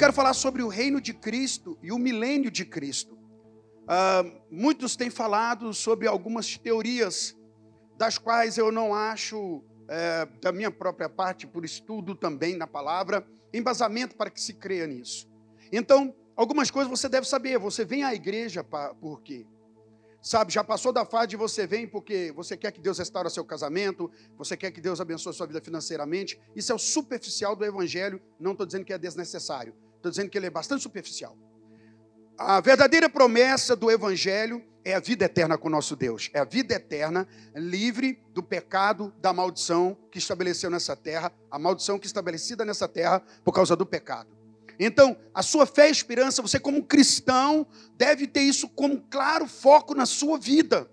quero falar sobre o reino de Cristo e o milênio de Cristo. Uh, muitos têm falado sobre algumas teorias, das quais eu não acho, é, da minha própria parte, por estudo também na palavra, embasamento para que se creia nisso. Então, algumas coisas você deve saber. Você vem à igreja por quê? Sabe, já passou da fase de você vem porque você quer que Deus restaure seu casamento, você quer que Deus abençoe sua vida financeiramente. Isso é o superficial do evangelho. Não estou dizendo que é desnecessário. Estou dizendo que ele é bastante superficial. A verdadeira promessa do evangelho é a vida eterna com nosso Deus. É a vida eterna, livre do pecado, da maldição que estabeleceu nessa terra, a maldição que é estabelecida nessa terra por causa do pecado. Então, a sua fé e esperança, você como cristão, deve ter isso como claro foco na sua vida.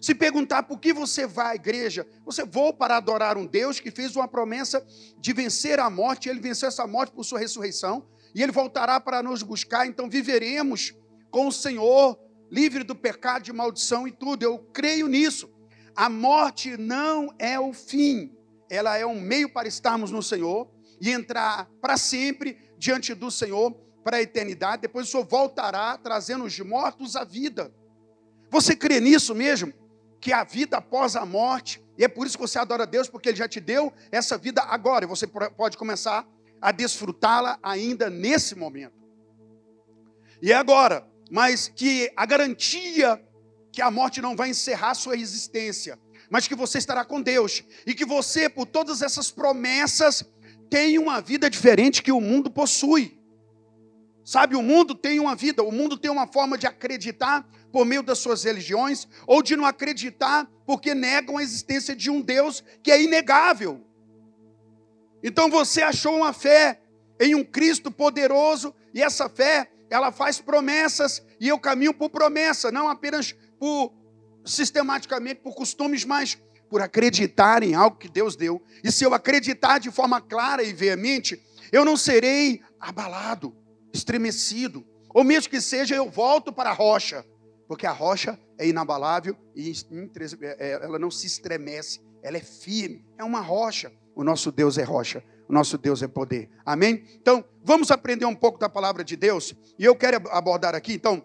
Se perguntar por que você vai à igreja, você vou para adorar um Deus que fez uma promessa de vencer a morte, ele venceu essa morte por sua ressurreição, e ele voltará para nos buscar, então viveremos com o Senhor, livre do pecado, de maldição e tudo. Eu creio nisso. A morte não é o fim, ela é um meio para estarmos no Senhor e entrar para sempre diante do Senhor para a eternidade. Depois o Senhor voltará trazendo os mortos à vida. Você crê nisso mesmo? Que a vida após a morte, e é por isso que você adora Deus, porque Ele já te deu essa vida agora, e você pode começar a desfrutá-la ainda nesse momento. E é agora, mas que a garantia que a morte não vai encerrar sua existência, mas que você estará com Deus, e que você, por todas essas promessas, tem uma vida diferente que o mundo possui. Sabe, o mundo tem uma vida, o mundo tem uma forma de acreditar por meio das suas religiões, ou de não acreditar porque negam a existência de um Deus que é inegável. Então você achou uma fé em um Cristo poderoso, e essa fé, ela faz promessas, e eu caminho por promessa, não apenas por sistematicamente por costumes, mas por acreditar em algo que Deus deu. E se eu acreditar de forma clara e veemente, eu não serei abalado, estremecido. Ou mesmo que seja, eu volto para a rocha, porque a rocha é inabalável e é, é, ela não se estremece, ela é firme, é uma rocha. O nosso Deus é rocha, o nosso Deus é poder. Amém? Então, vamos aprender um pouco da palavra de Deus. E eu quero abordar aqui, então,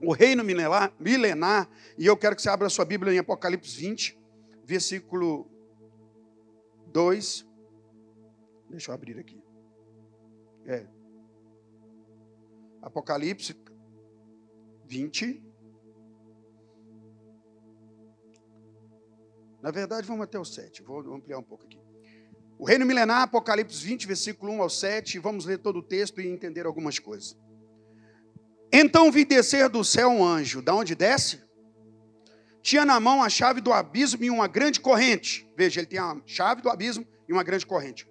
o reino milenar, milenar e eu quero que você abra a sua Bíblia em Apocalipse 20 versículo 2. Deixa eu abrir aqui. É. Apocalipse 20. Na verdade, vamos até o 7. Vou ampliar um pouco aqui. O reino milenar, Apocalipse 20, versículo 1 ao 7. Vamos ler todo o texto e entender algumas coisas. Então vi descer do céu um anjo. Da onde desce? tinha na mão a chave do abismo e uma grande corrente. Veja, ele tem a chave do abismo e uma grande corrente.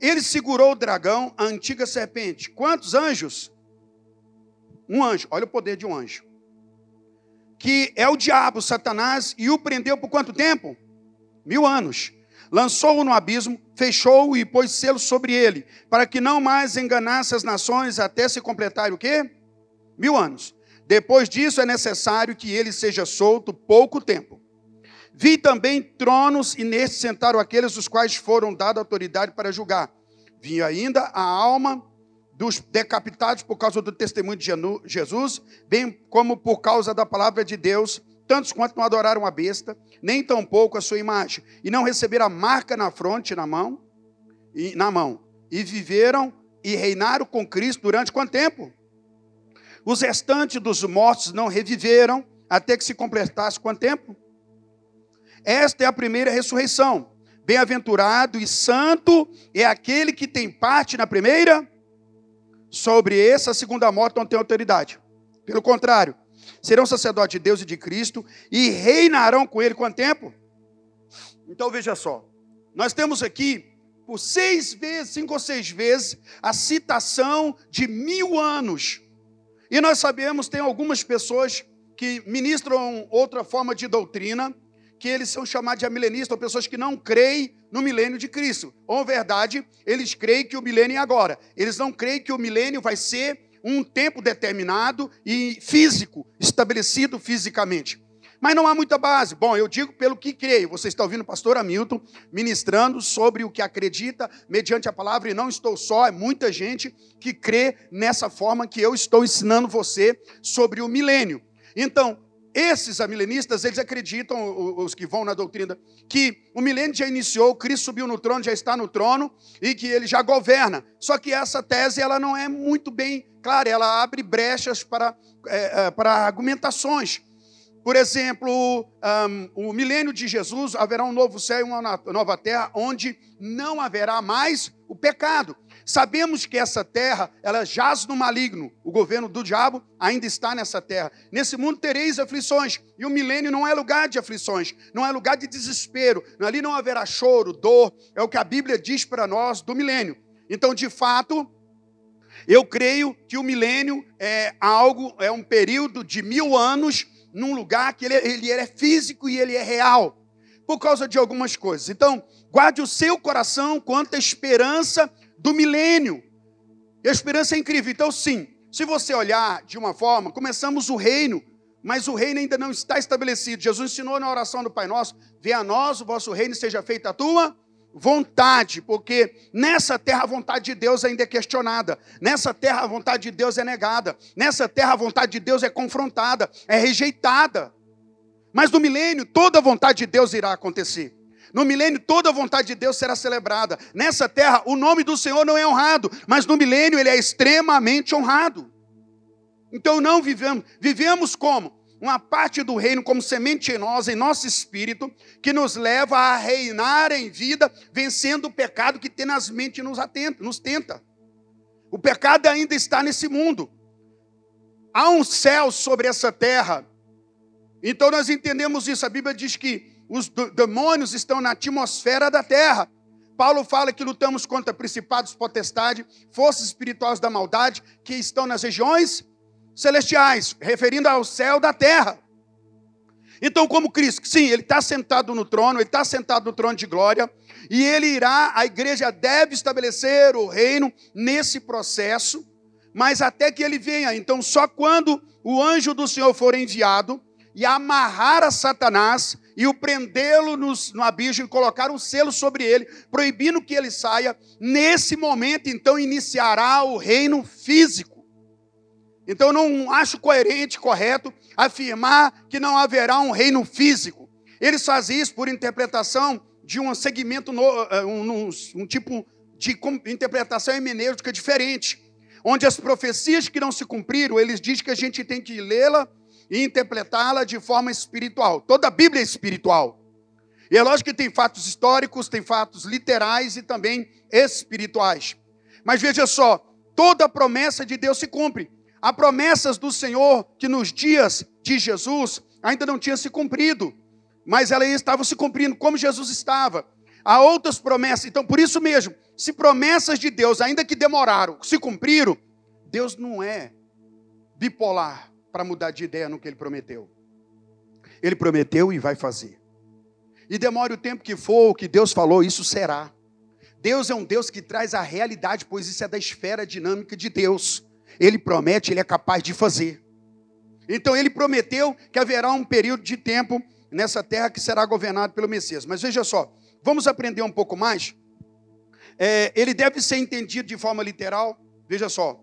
Ele segurou o dragão, a antiga serpente. Quantos anjos? Um anjo. Olha o poder de um anjo. Que é o diabo, Satanás, e o prendeu por quanto tempo? Mil anos. Lançou-o no abismo, fechou-o e pôs selo sobre ele, para que não mais enganasse as nações até se completar o quê? Mil anos. Depois disso é necessário que ele seja solto pouco tempo. Vi também tronos e nestes sentaram aqueles os quais foram dada autoridade para julgar. Vi ainda a alma dos decapitados por causa do testemunho de Jesus, bem como por causa da palavra de Deus, tantos quanto não adoraram a besta, nem tampouco a sua imagem, e não receberam a marca na fronte, na mão, e na mão, e viveram e reinaram com Cristo durante quanto tempo? Os restantes dos mortos não reviveram até que se completasse quanto tempo? Esta é a primeira ressurreição. Bem-aventurado e santo é aquele que tem parte na primeira. Sobre essa segunda morte não tem autoridade. Pelo contrário, serão sacerdotes de Deus e de Cristo e reinarão com ele quanto tempo? Então veja só, nós temos aqui por seis vezes, cinco ou seis vezes, a citação de mil anos e nós sabemos, tem algumas pessoas que ministram outra forma de doutrina, que eles são chamados de milenistas, ou pessoas que não creem no milênio de Cristo. Ou, verdade, eles creem que o milênio é agora. Eles não creem que o milênio vai ser um tempo determinado e físico, estabelecido fisicamente. Mas não há muita base. Bom, eu digo pelo que creio. Você está ouvindo o pastor Hamilton ministrando sobre o que acredita mediante a palavra, e não estou só, é muita gente que crê nessa forma que eu estou ensinando você sobre o milênio. Então, esses amilenistas, eles acreditam, os que vão na doutrina, que o milênio já iniciou, Cristo subiu no trono, já está no trono e que ele já governa. Só que essa tese ela não é muito bem clara, ela abre brechas para, é, é para argumentações. Por exemplo, um, o milênio de Jesus haverá um novo céu e uma nova terra, onde não haverá mais o pecado. Sabemos que essa terra, ela jaz no maligno. O governo do diabo ainda está nessa terra. Nesse mundo tereis aflições. E o milênio não é lugar de aflições, não é lugar de desespero. Ali não haverá choro, dor. É o que a Bíblia diz para nós do milênio. Então, de fato, eu creio que o milênio é algo, é um período de mil anos num lugar que ele, ele é físico e ele é real, por causa de algumas coisas. Então, guarde o seu coração quanto à esperança do milênio. E a esperança é incrível. Então, sim, se você olhar de uma forma, começamos o reino, mas o reino ainda não está estabelecido. Jesus ensinou na oração do Pai Nosso: venha a nós o vosso reino, seja feita a tua vontade, porque nessa terra a vontade de Deus ainda é questionada, nessa terra a vontade de Deus é negada, nessa terra a vontade de Deus é confrontada, é rejeitada. Mas no milênio toda a vontade de Deus irá acontecer. No milênio toda a vontade de Deus será celebrada. Nessa terra o nome do Senhor não é honrado, mas no milênio ele é extremamente honrado. Então não vivemos, vivemos como? Uma parte do reino como semente em nós, em nosso espírito, que nos leva a reinar em vida, vencendo o pecado que tenazmente nos, atenta, nos tenta. O pecado ainda está nesse mundo. Há um céu sobre essa terra. Então nós entendemos isso. A Bíblia diz que os demônios estão na atmosfera da terra. Paulo fala que lutamos contra principados, potestades, forças espirituais da maldade que estão nas regiões celestiais, referindo ao céu da terra. Então, como Cristo, sim, ele está sentado no trono, ele está sentado no trono de glória, e ele irá, a igreja deve estabelecer o reino nesse processo, mas até que ele venha. Então, só quando o anjo do Senhor for enviado e amarrar a Satanás e o prendê-lo no abismo e colocar um selo sobre ele, proibindo que ele saia, nesse momento, então, iniciará o reino físico. Então não acho coerente, correto, afirmar que não haverá um reino físico. Eles fazem isso por interpretação de um segmento, eh, um, um, um tipo de interpretação hermenêutica diferente, onde as profecias que não se cumpriram, eles dizem que a gente tem que lê-la e interpretá-la de forma espiritual. Toda a Bíblia é espiritual. E é lógico que tem fatos históricos, tem fatos literais e também espirituais. Mas veja só, toda promessa de Deus se cumpre. Há promessas do Senhor que nos dias de Jesus ainda não tinham se cumprido, mas elas estavam se cumprindo como Jesus estava. Há outras promessas, então por isso mesmo, se promessas de Deus, ainda que demoraram, se cumpriram, Deus não é bipolar para mudar de ideia no que ele prometeu. Ele prometeu e vai fazer. E demore o tempo que for, o que Deus falou, isso será. Deus é um Deus que traz a realidade, pois isso é da esfera dinâmica de Deus. Ele promete, ele é capaz de fazer. Então ele prometeu que haverá um período de tempo nessa terra que será governado pelo Messias. Mas veja só, vamos aprender um pouco mais. É, ele deve ser entendido de forma literal. Veja só.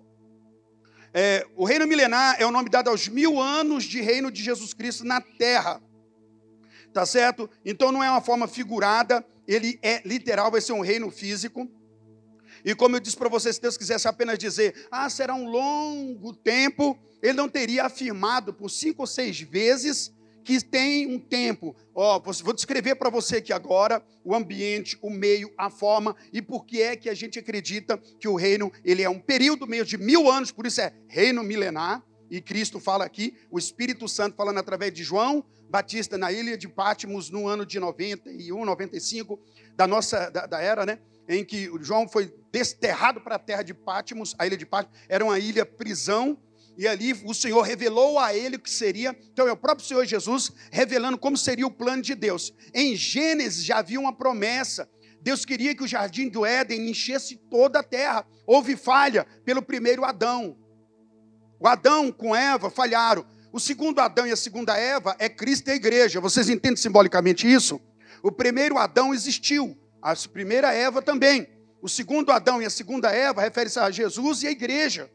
É, o reino milenar é o nome dado aos mil anos de reino de Jesus Cristo na terra. Tá certo? Então não é uma forma figurada, ele é literal, vai ser um reino físico. E como eu disse para você, se Deus quisesse apenas dizer, ah, será um longo tempo, ele não teria afirmado por cinco ou seis vezes que tem um tempo. Ó, oh, vou descrever para você aqui agora o ambiente, o meio, a forma e por que é que a gente acredita que o reino ele é um período meio de mil anos, por isso é reino milenar. E Cristo fala aqui, o Espírito Santo falando através de João Batista na ilha de Pátimos no ano de 91, 95 da nossa da, da era, né? em que João foi desterrado para a terra de Pátimos, a ilha de Pátimos, era uma ilha prisão, e ali o Senhor revelou a ele o que seria, então é o próprio Senhor Jesus revelando como seria o plano de Deus. Em Gênesis já havia uma promessa, Deus queria que o jardim do Éden enchesse toda a terra. Houve falha pelo primeiro Adão. O Adão com Eva falharam. O segundo Adão e a segunda Eva é Cristo e a igreja. Vocês entendem simbolicamente isso? O primeiro Adão existiu, a primeira Eva também. O segundo Adão e a segunda Eva refere-se a Jesus e a igreja.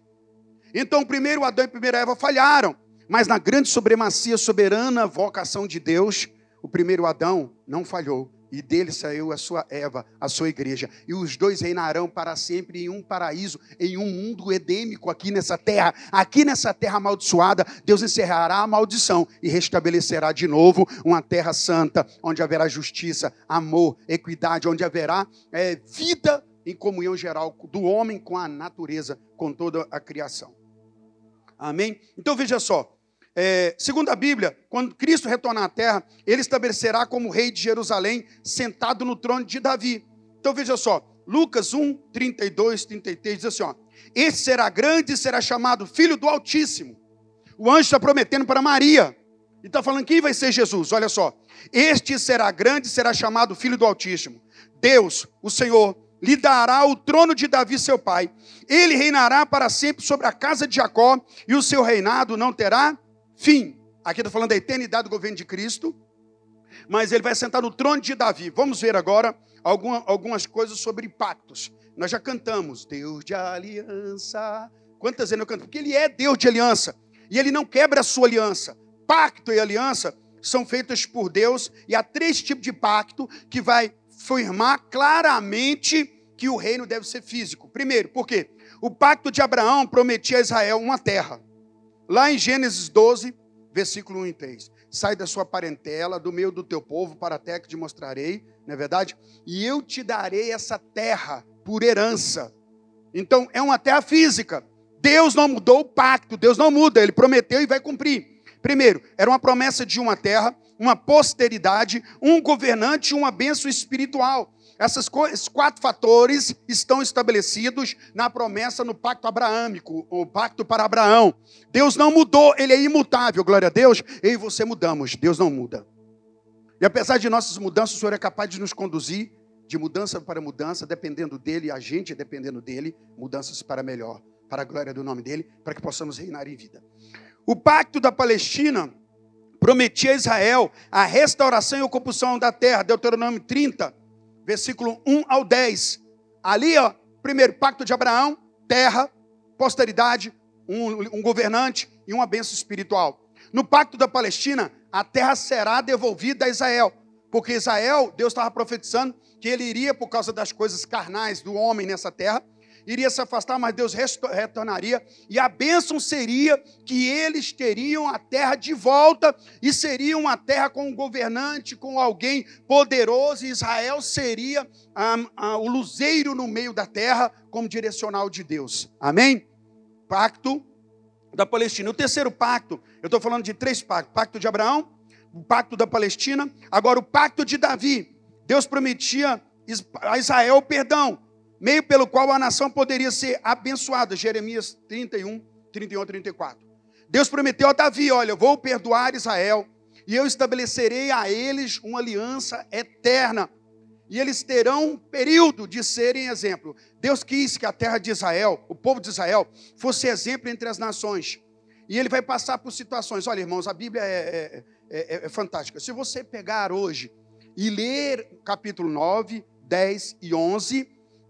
Então, o primeiro Adão e a primeira Eva falharam, mas na grande supremacia soberana vocação de Deus, o primeiro Adão não falhou, e dele saiu a sua Eva, a sua igreja. E os dois reinarão para sempre em um paraíso, em um mundo edêmico aqui nessa terra. Aqui nessa terra amaldiçoada, Deus encerrará a maldição e restabelecerá de novo uma terra santa, onde haverá justiça, amor, equidade, onde haverá é, vida em comunhão geral do homem com a natureza, com toda a criação. Amém? Então veja só. É, segundo a Bíblia, quando Cristo retornar à terra, ele estabelecerá como rei de Jerusalém, sentado no trono de Davi. Então veja só, Lucas 1, 32, 33 diz assim: ó, Esse será grande e será chamado Filho do Altíssimo. O anjo está prometendo para Maria. E está falando quem vai ser Jesus. Olha só. Este será grande e será chamado Filho do Altíssimo. Deus, o Senhor, lhe dará o trono de Davi, seu pai. Ele reinará para sempre sobre a casa de Jacó, e o seu reinado não terá fim. Aqui está falando da eternidade do governo de Cristo, mas ele vai sentar no trono de Davi. Vamos ver agora alguma, algumas coisas sobre pactos. Nós já cantamos, Deus de aliança. Quantas vezes eu canto? Porque ele é Deus de aliança. E ele não quebra a sua aliança. Pacto e aliança são feitos por Deus. E há três tipos de pacto que vai firmar claramente que o reino deve ser físico. Primeiro, por quê? O pacto de Abraão prometia a Israel uma terra. Lá em Gênesis 12, versículo 1 e 3. Sai da sua parentela, do meio do teu povo, para a terra que te mostrarei, não é verdade? E eu te darei essa terra por herança. Então, é uma terra física. Deus não mudou o pacto, Deus não muda, ele prometeu e vai cumprir. Primeiro, era uma promessa de uma terra, uma posteridade, um governante e uma bênção espiritual. Essas esses quatro fatores estão estabelecidos na promessa no pacto abraâmico, o pacto para Abraão. Deus não mudou, ele é imutável, glória a Deus. Eu e você mudamos, Deus não muda. E apesar de nossas mudanças, o Senhor é capaz de nos conduzir de mudança para mudança, dependendo dele, a gente dependendo dele, mudanças para melhor, para a glória do nome dele, para que possamos reinar em vida. O pacto da Palestina prometia a Israel a restauração e ocupação da terra, Deuteronômio 30, versículo 1 ao 10. Ali, ó, primeiro, pacto de Abraão, terra, posteridade, um, um governante e uma bênção espiritual. No pacto da Palestina, a terra será devolvida a Israel, porque Israel, Deus estava profetizando que ele iria, por causa das coisas carnais do homem nessa terra, iria se afastar, mas Deus retornaria, e a bênção seria que eles teriam a terra de volta, e seria uma terra com um governante, com alguém poderoso, e Israel seria ah, ah, o luzeiro no meio da terra, como direcional de Deus. Amém? Pacto da Palestina. O terceiro pacto, eu estou falando de três pactos: pacto de Abraão, o pacto da Palestina, agora o pacto de Davi. Deus prometia a Israel perdão meio pelo qual a nação poderia ser abençoada. Jeremias 31, 31 34. Deus prometeu a Davi: Olha, eu vou perdoar Israel e eu estabelecerei a eles uma aliança eterna. E eles terão um período de serem exemplo. Deus quis que a terra de Israel, o povo de Israel, fosse exemplo entre as nações. E ele vai passar por situações. Olha, irmãos, a Bíblia é, é, é, é fantástica. Se você pegar hoje e ler capítulo 9, 10 e 11,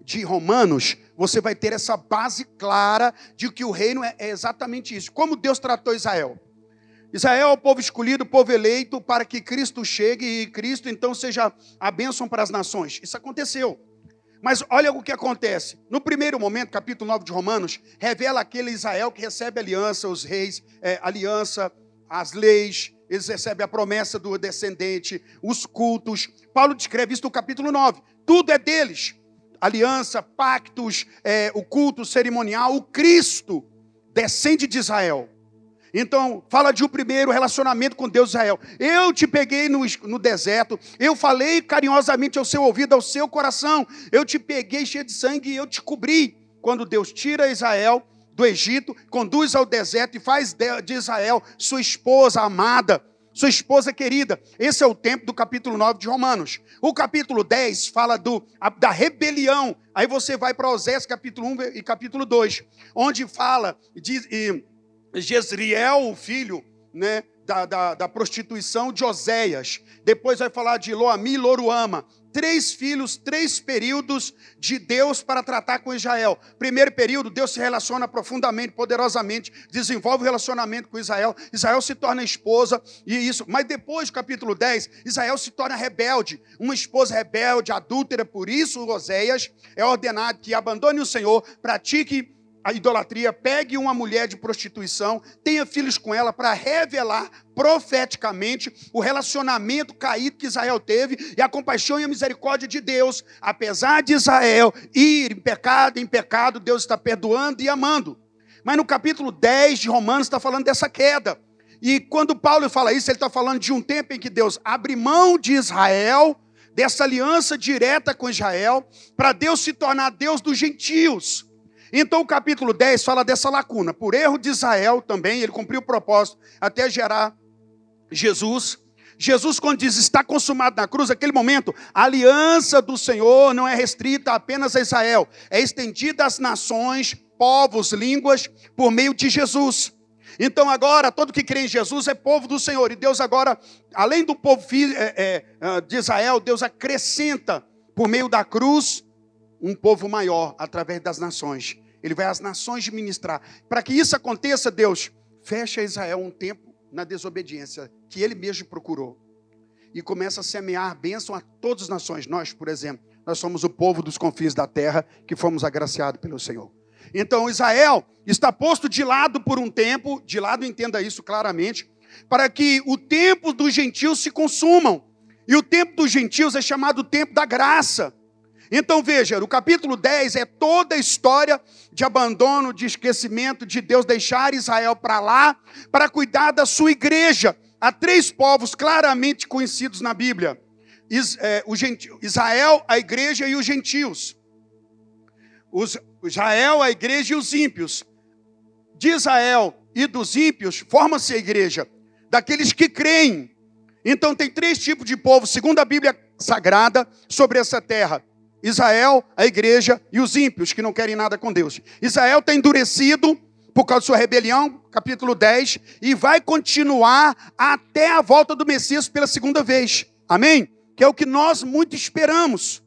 de Romanos, você vai ter essa base clara de que o reino é, é exatamente isso. Como Deus tratou Israel. Israel é o povo escolhido, o povo eleito para que Cristo chegue e Cristo então seja a bênção para as nações. Isso aconteceu. Mas olha o que acontece. No primeiro momento, capítulo 9 de Romanos, revela aquele Israel que recebe aliança, os reis, é, aliança, as leis, eles recebem a promessa do descendente, os cultos. Paulo descreve isso no capítulo 9. Tudo é deles aliança, pactos, é, o culto cerimonial, o Cristo descende de Israel. Então, fala de um primeiro relacionamento com Deus Israel. Eu te peguei no, no deserto, eu falei carinhosamente ao seu ouvido, ao seu coração. Eu te peguei cheio de sangue e eu te cobri. Quando Deus tira Israel do Egito, conduz ao deserto e faz de Israel sua esposa amada sua esposa querida. Esse é o tempo do capítulo 9 de Romanos. O capítulo 10 fala do, da rebelião. Aí você vai para Osés capítulo 1 e capítulo 2, onde fala de e, Jezriel, o filho né, da, da, da, prostituição de Oséias. Depois vai falar de Loami e Loruama. Três filhos, três períodos de Deus para tratar com Israel. Primeiro período, Deus se relaciona profundamente, poderosamente, desenvolve o relacionamento com Israel. Israel se torna esposa, e isso. Mas depois, do capítulo 10, Israel se torna rebelde. Uma esposa rebelde, adúltera, por isso Oséias é ordenado que abandone o Senhor, pratique a idolatria, pegue uma mulher de prostituição, tenha filhos com ela para revelar profeticamente o relacionamento caído que Israel teve e a compaixão e a misericórdia de Deus. Apesar de Israel ir em pecado em pecado, Deus está perdoando e amando. Mas no capítulo 10 de Romanos está falando dessa queda. E quando Paulo fala isso, ele está falando de um tempo em que Deus abre mão de Israel, dessa aliança direta com Israel, para Deus se tornar Deus dos gentios. Então o capítulo 10 fala dessa lacuna. Por erro de Israel também, ele cumpriu o propósito até gerar Jesus. Jesus, quando diz está consumado na cruz, naquele momento, a aliança do Senhor não é restrita apenas a Israel, é estendida às nações, povos, línguas, por meio de Jesus. Então agora, todo que crê em Jesus é povo do Senhor. E Deus agora, além do povo é, é, de Israel, Deus acrescenta, por meio da cruz, um povo maior através das nações. Ele vai às nações ministrar. Para que isso aconteça, Deus fecha Israel um tempo na desobediência que ele mesmo procurou. E começa a semear bênção a todas as nações. Nós, por exemplo, nós somos o povo dos confins da terra que fomos agraciados pelo Senhor. Então Israel está posto de lado por um tempo, de lado entenda isso claramente, para que o tempo dos gentios se consumam. E o tempo dos gentios é chamado tempo da graça. Então veja, o capítulo 10 é toda a história de abandono, de esquecimento, de Deus deixar Israel para lá para cuidar da sua igreja. Há três povos claramente conhecidos na Bíblia: é, Israel, a igreja e os gentios. Os, Israel, a igreja e os ímpios. De Israel e dos ímpios forma-se a igreja, daqueles que creem. Então tem três tipos de povo, segundo a Bíblia Sagrada, sobre essa terra Israel, a igreja e os ímpios que não querem nada com Deus. Israel está endurecido por causa de sua rebelião, capítulo 10, e vai continuar até a volta do Messias pela segunda vez. Amém? Que é o que nós muito esperamos.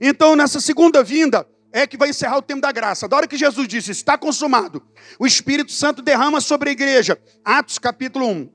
Então, nessa segunda vinda, é que vai encerrar o tempo da graça. Da hora que Jesus disse, está consumado, o Espírito Santo derrama sobre a igreja. Atos capítulo 1,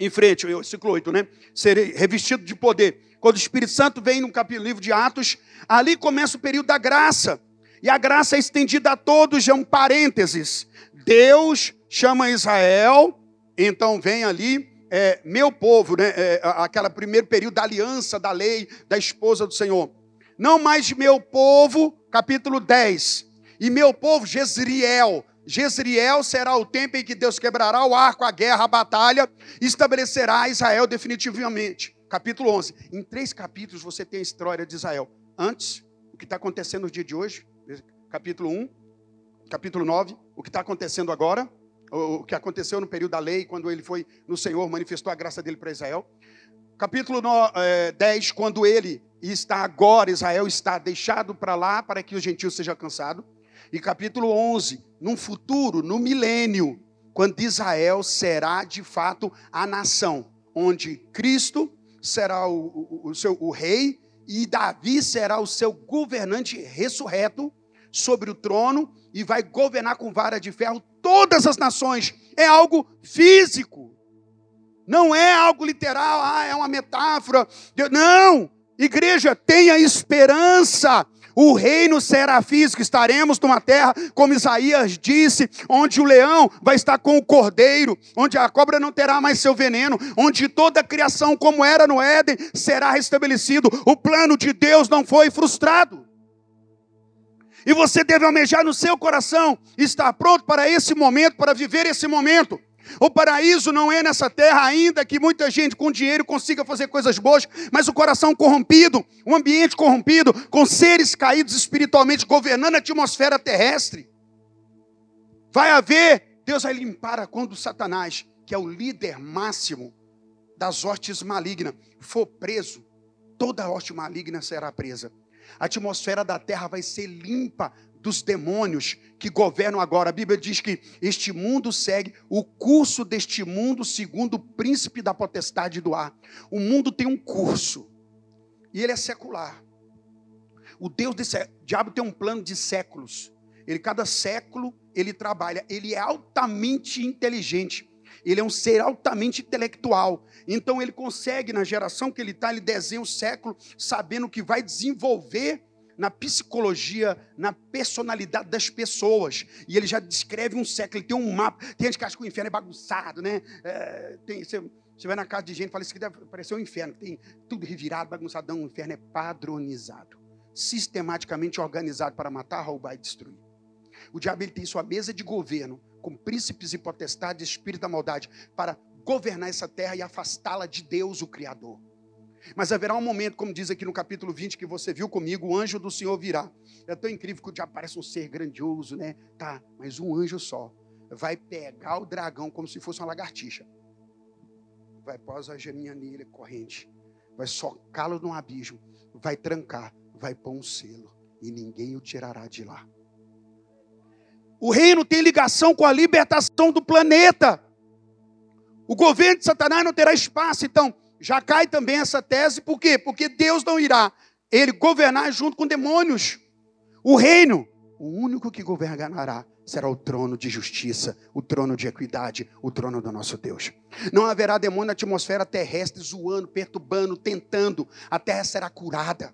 em frente, versículo 8, né? Serei revestido de poder quando o Espírito Santo vem no capítulo livro de Atos, ali começa o período da graça. E a graça é estendida a todos, é um parênteses. Deus chama Israel, então vem ali, é, meu povo, né, é, aquela primeiro período da aliança, da lei, da esposa do Senhor. Não mais meu povo, capítulo 10. E meu povo, Jezriel. Jezriel será o tempo em que Deus quebrará o arco, a guerra, a batalha, e estabelecerá Israel definitivamente capítulo 11. Em três capítulos você tem a história de Israel. Antes, o que está acontecendo no dia de hoje, capítulo 1, capítulo 9, o que está acontecendo agora, o que aconteceu no período da lei, quando ele foi no Senhor, manifestou a graça dele para Israel. Capítulo 10, é, quando ele está agora, Israel está deixado para lá para que o gentil seja alcançado. E capítulo 11, num futuro, no milênio, quando Israel será de fato a nação, onde Cristo será o, o, o, seu, o rei, e Davi será o seu governante ressurreto sobre o trono e vai governar com vara de ferro todas as nações. É algo físico. Não é algo literal, ah, é uma metáfora. Não! Igreja, tenha esperança. O reino será físico, estaremos numa terra, como Isaías disse, onde o leão vai estar com o cordeiro, onde a cobra não terá mais seu veneno, onde toda a criação, como era no Éden, será restabelecido. O plano de Deus não foi frustrado. E você deve almejar no seu coração, estar pronto para esse momento, para viver esse momento. O paraíso não é nessa terra, ainda que muita gente com dinheiro consiga fazer coisas boas, mas o coração corrompido, o ambiente corrompido, com seres caídos espiritualmente governando a atmosfera terrestre. Vai haver, Deus vai limpar a quando Satanás, que é o líder máximo das hostes malignas, for preso, toda hoste maligna será presa. A atmosfera da terra vai ser limpa dos demônios que governam agora. A Bíblia diz que este mundo segue o curso deste mundo segundo o príncipe da potestade do ar. O mundo tem um curso e ele é secular. O Deus desse o diabo tem um plano de séculos. Ele cada século ele trabalha. Ele é altamente inteligente. Ele é um ser altamente intelectual. Então ele consegue na geração que ele está, ele desenha o século sabendo que vai desenvolver na psicologia, na personalidade das pessoas. E ele já descreve um século, ele tem um mapa. Tem gente que acha que o inferno é bagunçado, né? É, tem, você, você vai na casa de gente e fala, isso aqui deve parecer um inferno, tem tudo revirado, bagunçadão. O inferno é padronizado, sistematicamente organizado para matar, roubar e destruir. O diabo ele tem sua mesa de governo, com príncipes e potestades, espírito da maldade, para governar essa terra e afastá-la de Deus, o Criador. Mas haverá um momento, como diz aqui no capítulo 20, que você viu comigo, o anjo do Senhor virá. É tão incrível que o diabo parece um ser grandioso, né? Tá, mas um anjo só vai pegar o dragão como se fosse uma lagartixa. Vai pôr a geminha nele, corrente. Vai socá-lo num abismo. Vai trancar. Vai pôr um selo. E ninguém o tirará de lá. O reino tem ligação com a libertação do planeta. O governo de Satanás não terá espaço. Então, já cai também essa tese, por quê? Porque Deus não irá ele governar junto com demônios. O reino, o único que governará será o trono de justiça, o trono de equidade, o trono do nosso Deus. Não haverá demônio na atmosfera terrestre zoando, perturbando, tentando. A terra será curada,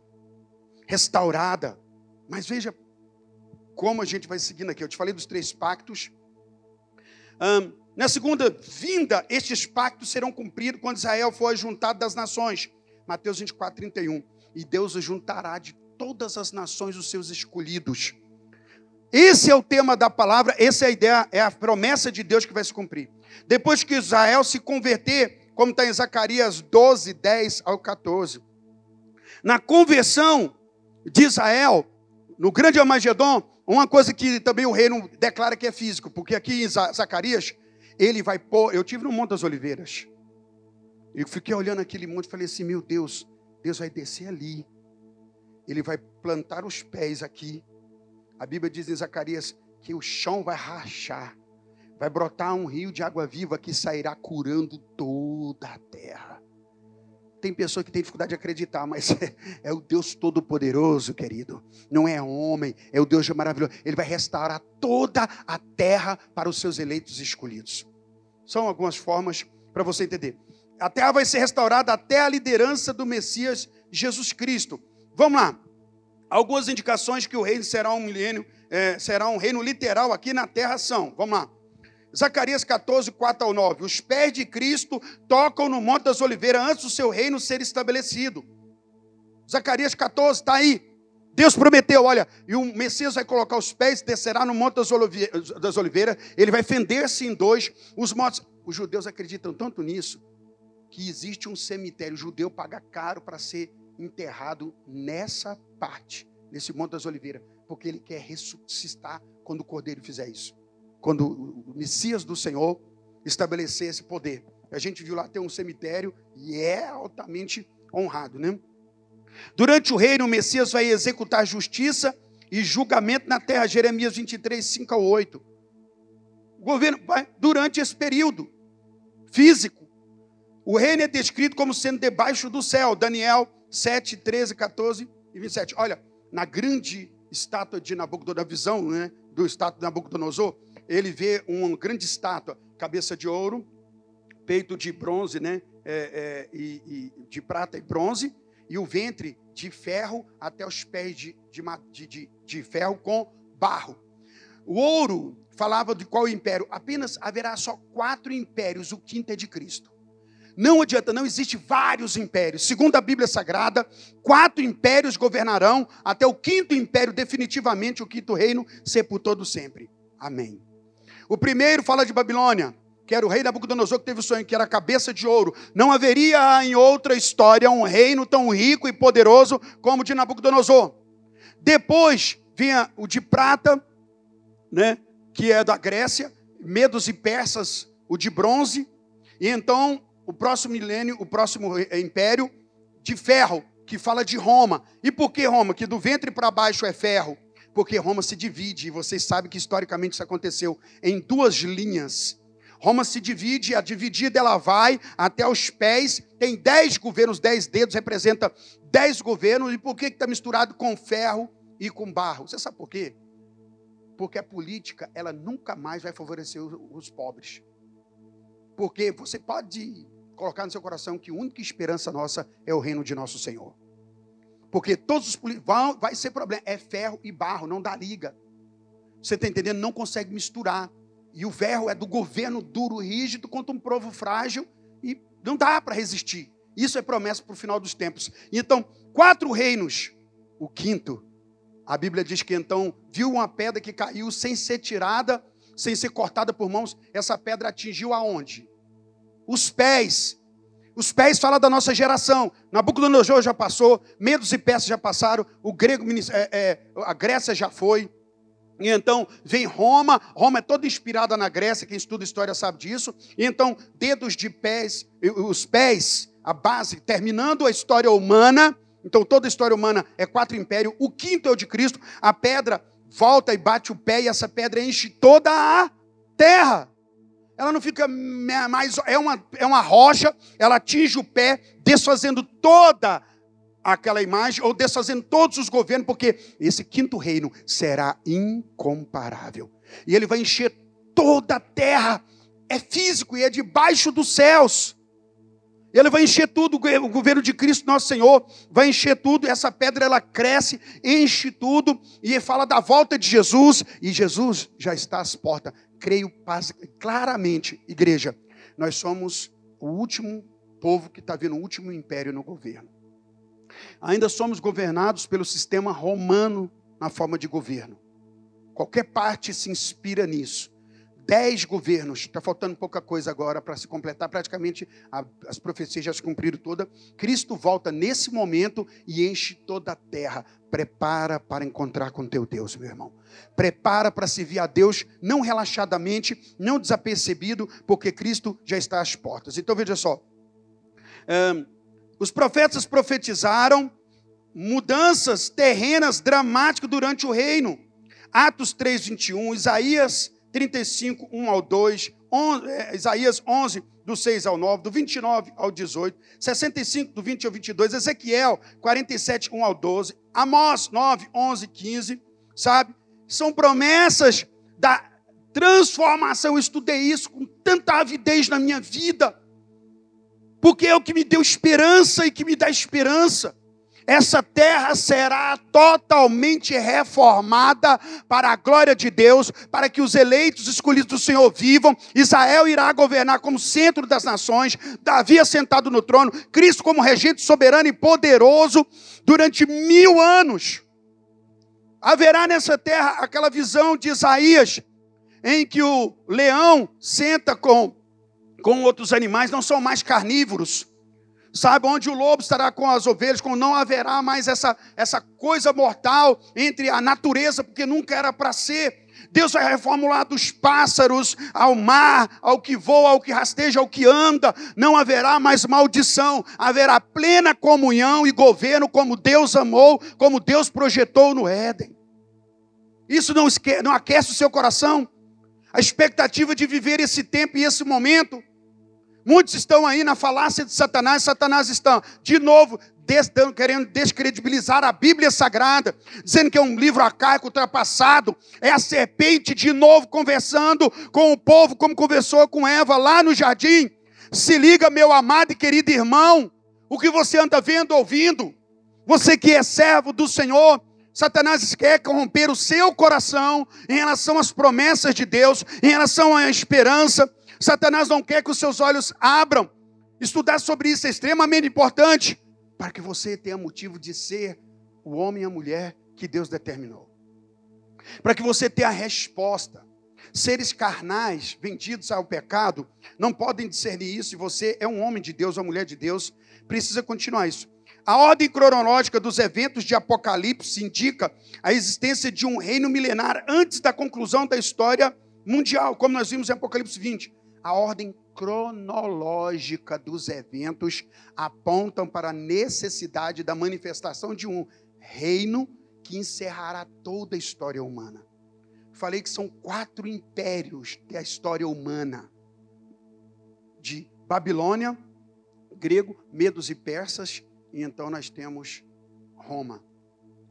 restaurada. Mas veja como a gente vai seguindo aqui. Eu te falei dos três pactos. Um, na segunda vinda, estes pactos serão cumpridos quando Israel for juntado das nações. Mateus 24, 31. E Deus o juntará de todas as nações os seus escolhidos. Esse é o tema da palavra, essa é a ideia, é a promessa de Deus que vai se cumprir. Depois que Israel se converter, como está em Zacarias 12, 10 ao 14. Na conversão de Israel, no grande Armagedon, uma coisa que também o reino declara que é físico, porque aqui em Zacarias ele vai pôr. Eu tive no Monte das Oliveiras. Eu fiquei olhando aquele monte e falei assim: meu Deus, Deus vai descer ali. Ele vai plantar os pés aqui. A Bíblia diz em Zacarias que o chão vai rachar. Vai brotar um rio de água viva que sairá curando toda a terra. Tem pessoa que tem dificuldade de acreditar, mas é, é o Deus Todo-Poderoso, querido. Não é homem, é o Deus maravilhoso. Ele vai restaurar toda a terra para os seus eleitos escolhidos. São algumas formas para você entender. A terra vai ser restaurada até a liderança do Messias Jesus Cristo. Vamos lá. Algumas indicações que o reino será um milênio, é, será um reino literal aqui na terra são. Vamos lá. Zacarias 14, 4 ao 9. Os pés de Cristo tocam no Monte das Oliveiras antes do seu reino ser estabelecido. Zacarias 14, está aí. Deus prometeu, olha, e o Messias vai colocar os pés, descerá no Monte das Oliveiras, ele vai fender-se em dois. Os montes, os judeus acreditam tanto nisso, que existe um cemitério. O judeu paga caro para ser enterrado nessa parte, nesse Monte das Oliveiras, porque ele quer ressuscitar quando o cordeiro fizer isso quando o Messias do Senhor estabelecer esse poder. A gente viu lá ter um cemitério e é altamente honrado, né? Durante o reino, o Messias vai executar justiça e julgamento na terra. Jeremias 23, 5 a 8. O governo vai, durante esse período físico, o reino é descrito como sendo debaixo do céu. Daniel 7, 13, 14 e 27. Olha, na grande estátua de Nabucodonosor, né, do estátua de Nabucodonosor, ele vê uma grande estátua, cabeça de ouro, peito de bronze, né? É, é, e, e, de prata e bronze, e o ventre de ferro até os pés de, de, de, de ferro com barro. O ouro falava de qual império? Apenas haverá só quatro impérios, o quinto é de Cristo. Não adianta, não existe vários impérios. Segundo a Bíblia Sagrada, quatro impérios governarão até o quinto império, definitivamente o quinto reino, ser por todo sempre. Amém. O primeiro fala de Babilônia, que era o rei Nabucodonosor que teve o sonho, que era a cabeça de ouro. Não haveria em outra história um reino tão rico e poderoso como o de Nabucodonosor. Depois vinha o de prata, né, que é da Grécia, medos e persas, o de bronze, e então o próximo milênio, o próximo império de ferro, que fala de Roma. E por que Roma? Que do ventre para baixo é ferro porque Roma se divide, e vocês sabem que historicamente isso aconteceu em duas linhas. Roma se divide, a dividida ela vai até os pés, tem dez governos, dez dedos, representa dez governos, e por que está misturado com ferro e com barro? Você sabe por quê? Porque a política, ela nunca mais vai favorecer os pobres. Porque você pode colocar no seu coração que a única esperança nossa é o reino de nosso Senhor. Porque todos os políticos, vai ser problema, é ferro e barro, não dá liga. Você está entendendo? Não consegue misturar. E o ferro é do governo duro, rígido, contra um povo frágil e não dá para resistir. Isso é promessa para o final dos tempos. Então, quatro reinos. O quinto, a Bíblia diz que então viu uma pedra que caiu sem ser tirada, sem ser cortada por mãos. Essa pedra atingiu aonde? Os pés. Os pés falam da nossa geração. Nabucodonosor já passou, Medos e Peças já passaram, o grego, é, é, a Grécia já foi. E então vem Roma, Roma é toda inspirada na Grécia, quem estuda história sabe disso. E então, dedos de pés, os pés, a base, terminando a história humana. Então, toda a história humana é quatro impérios. O quinto é o de Cristo. A pedra volta e bate o pé, e essa pedra enche toda a terra. Ela não fica mais. É uma, é uma rocha, ela atinge o pé, desfazendo toda aquela imagem, ou desfazendo todos os governos, porque esse quinto reino será incomparável. E ele vai encher toda a terra. É físico e é debaixo dos céus. Ele vai encher tudo, o governo de Cristo, nosso Senhor, vai encher tudo. Essa pedra ela cresce, enche tudo, e fala da volta de Jesus, e Jesus já está às portas. Creio claramente, igreja, nós somos o último povo que está vendo o último império no governo. Ainda somos governados pelo sistema romano na forma de governo. Qualquer parte se inspira nisso. Dez governos, está faltando pouca coisa agora para se completar, praticamente a, as profecias já se cumpriram toda. Cristo volta nesse momento e enche toda a terra. Prepara para encontrar com teu Deus, meu irmão. Prepara para servir a Deus, não relaxadamente, não desapercebido, porque Cristo já está às portas. Então veja só. Os profetas profetizaram mudanças terrenas dramáticas durante o reino. Atos 3, 21, Isaías 35, 1 ao 2, 11, é, Isaías 11, do 6 ao 9, do 29 ao 18, 65, do 20 ao 22, Ezequiel 47, 1 ao 12, Amós 9, 11, 15, sabe? São promessas da transformação. Eu estudei isso com tanta avidez na minha vida porque é o que me deu esperança e que me dá esperança. Essa terra será totalmente reformada para a glória de Deus, para que os eleitos escolhidos do Senhor vivam. Israel irá governar como centro das nações, Davi assentado no trono, Cristo como regente soberano e poderoso durante mil anos. Haverá nessa terra aquela visão de Isaías, em que o leão senta com com outros animais, não são mais carnívoros. Sabe, onde o lobo estará com as ovelhas, quando não haverá mais essa, essa coisa mortal entre a natureza, porque nunca era para ser. Deus vai reformular dos pássaros ao mar, ao que voa, ao que rasteja, ao que anda. Não haverá mais maldição, haverá plena comunhão e governo como Deus amou, como Deus projetou no Éden. Isso não, esque, não aquece o seu coração? A expectativa de viver esse tempo e esse momento Muitos estão aí na falácia de Satanás, Satanás está, de novo, querendo descredibilizar a Bíblia Sagrada, dizendo que é um livro arcaico, ultrapassado. É a serpente de novo conversando com o povo, como conversou com Eva lá no jardim. Se liga, meu amado e querido irmão, o que você anda vendo, ouvindo. Você que é servo do Senhor, Satanás quer corromper o seu coração em relação às promessas de Deus, em relação à esperança. Satanás não quer que os seus olhos abram. Estudar sobre isso é extremamente importante para que você tenha motivo de ser o homem e a mulher que Deus determinou. Para que você tenha a resposta. Seres carnais, vendidos ao pecado, não podem discernir isso, e você é um homem de Deus, uma mulher de Deus, precisa continuar isso. A ordem cronológica dos eventos de Apocalipse indica a existência de um reino milenar antes da conclusão da história mundial, como nós vimos em Apocalipse 20 a ordem cronológica dos eventos apontam para a necessidade da manifestação de um reino que encerrará toda a história humana. Falei que são quatro impérios da história humana: de Babilônia, grego, medos e persas, e então nós temos Roma,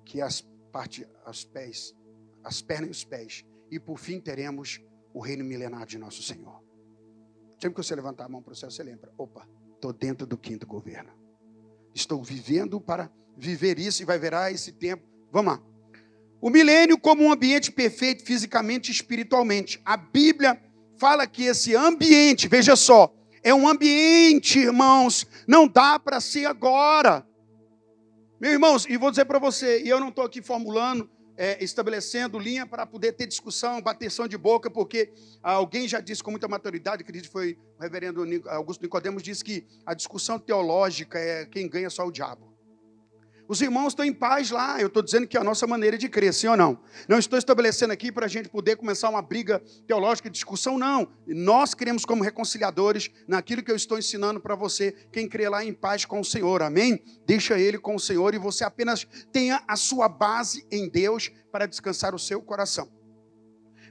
que é as parte aos pés, as pernas e os pés. E por fim teremos o reino milenar de nosso Senhor. Sempre que você levantar a mão para o céu, você lembra: opa, estou dentro do quinto governo. Estou vivendo para viver isso e vai virar esse tempo. Vamos lá. O milênio como um ambiente perfeito fisicamente e espiritualmente. A Bíblia fala que esse ambiente, veja só, é um ambiente, irmãos, não dá para ser agora. Meus irmãos, e vou dizer para você, e eu não estou aqui formulando, é, estabelecendo linha para poder ter discussão, bateção de boca, porque alguém já disse com muita maturidade, acredito que foi o reverendo Augusto Nicodemos, disse que a discussão teológica é quem ganha só o diabo. Os irmãos estão em paz lá. Eu estou dizendo que é a nossa maneira de crer, sim ou não? Não estou estabelecendo aqui para a gente poder começar uma briga teológica, discussão, não. Nós queremos, como reconciliadores, naquilo que eu estou ensinando para você, quem crê lá em paz com o Senhor, amém? Deixa ele com o Senhor e você apenas tenha a sua base em Deus para descansar o seu coração.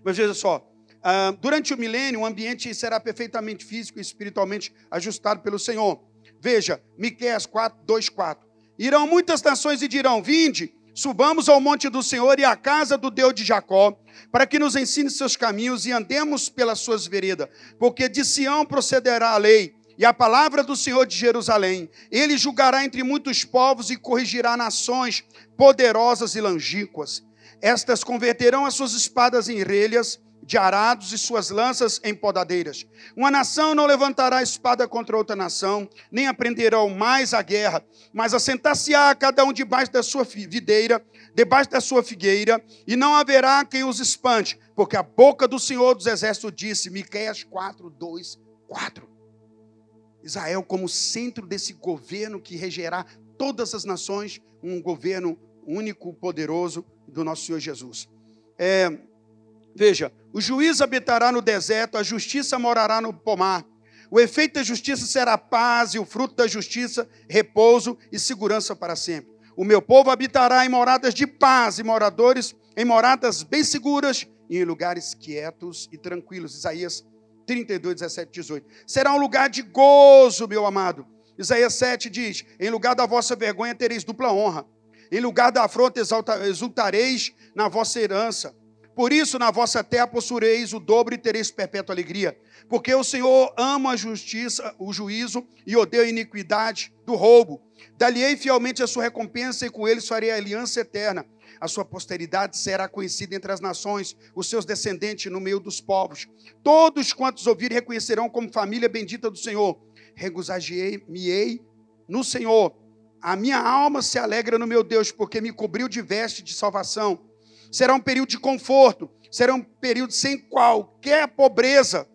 Mas veja só, ah, durante o milênio, o ambiente será perfeitamente físico e espiritualmente ajustado pelo Senhor. Veja, Miqueias 4, 2, 4. Irão muitas nações e dirão: Vinde, subamos ao monte do Senhor e à casa do Deus de Jacó, para que nos ensine seus caminhos e andemos pelas suas veredas. Porque de Sião procederá a lei e a palavra do Senhor de Jerusalém. Ele julgará entre muitos povos e corrigirá nações poderosas e langíquas. Estas converterão as suas espadas em relhas de arados e suas lanças em podadeiras. Uma nação não levantará espada contra outra nação, nem aprenderão mais a guerra, mas assentar-se-á cada um debaixo da sua videira, debaixo da sua figueira, e não haverá quem os espante, porque a boca do Senhor dos Exércitos disse, Miqueias 4, 2, 4. Israel como centro desse governo que regerá todas as nações, um governo único, poderoso do nosso Senhor Jesus. É, Veja, o juiz habitará no deserto, a justiça morará no pomar. O efeito da justiça será paz, e o fruto da justiça, repouso e segurança para sempre. O meu povo habitará em moradas de paz, e moradores em moradas bem seguras e em lugares quietos e tranquilos. Isaías 32, 17, 18. Será um lugar de gozo, meu amado. Isaías 7 diz: Em lugar da vossa vergonha tereis dupla honra. Em lugar da afronta exultareis na vossa herança. Por isso, na vossa terra possuireis o dobro e tereis perpétua alegria. Porque o Senhor ama a justiça, o juízo e odeia a iniquidade do roubo. Daliei fielmente a sua recompensa e com eles farei a aliança eterna. A sua posteridade será conhecida entre as nações, os seus descendentes no meio dos povos. Todos quantos ouvirem reconhecerão como família bendita do Senhor. Regozijarei-me-ei no Senhor. A minha alma se alegra no meu Deus, porque me cobriu de veste de salvação será um período de conforto, será um período sem qualquer pobreza,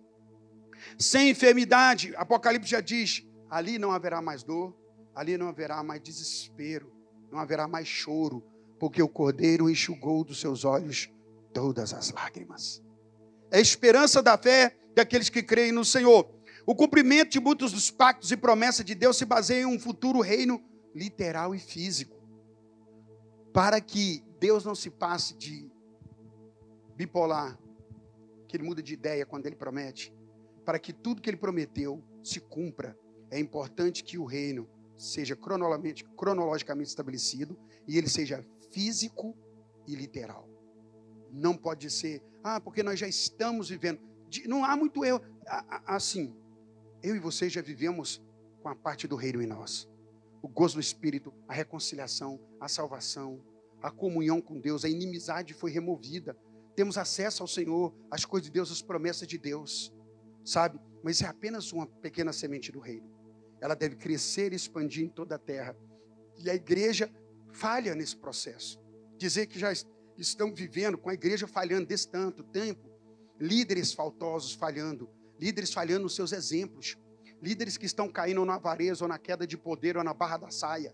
sem enfermidade. Apocalipse já diz: ali não haverá mais dor, ali não haverá mais desespero, não haverá mais choro, porque o Cordeiro enxugou dos seus olhos todas as lágrimas. É a esperança da fé daqueles que creem no Senhor. O cumprimento de muitos dos pactos e promessas de Deus se baseia em um futuro reino literal e físico. Para que Deus não se passe de bipolar, que ele muda de ideia quando ele promete. Para que tudo que ele prometeu se cumpra, é importante que o reino seja cronologicamente, estabelecido e ele seja físico e literal. Não pode ser, ah, porque nós já estamos vivendo. Não há muito eu. Assim, eu e você já vivemos com a parte do reino em nós. O gozo do Espírito, a reconciliação, a salvação, a comunhão com Deus, a inimizade foi removida. Temos acesso ao Senhor, às coisas de Deus, às promessas de Deus, sabe? Mas é apenas uma pequena semente do reino. Ela deve crescer e expandir em toda a terra. E a igreja falha nesse processo. Dizer que já estão vivendo com a igreja falhando desse tanto tempo, líderes faltosos falhando, líderes falhando nos seus exemplos, líderes que estão caindo na avareza ou na queda de poder ou na barra da saia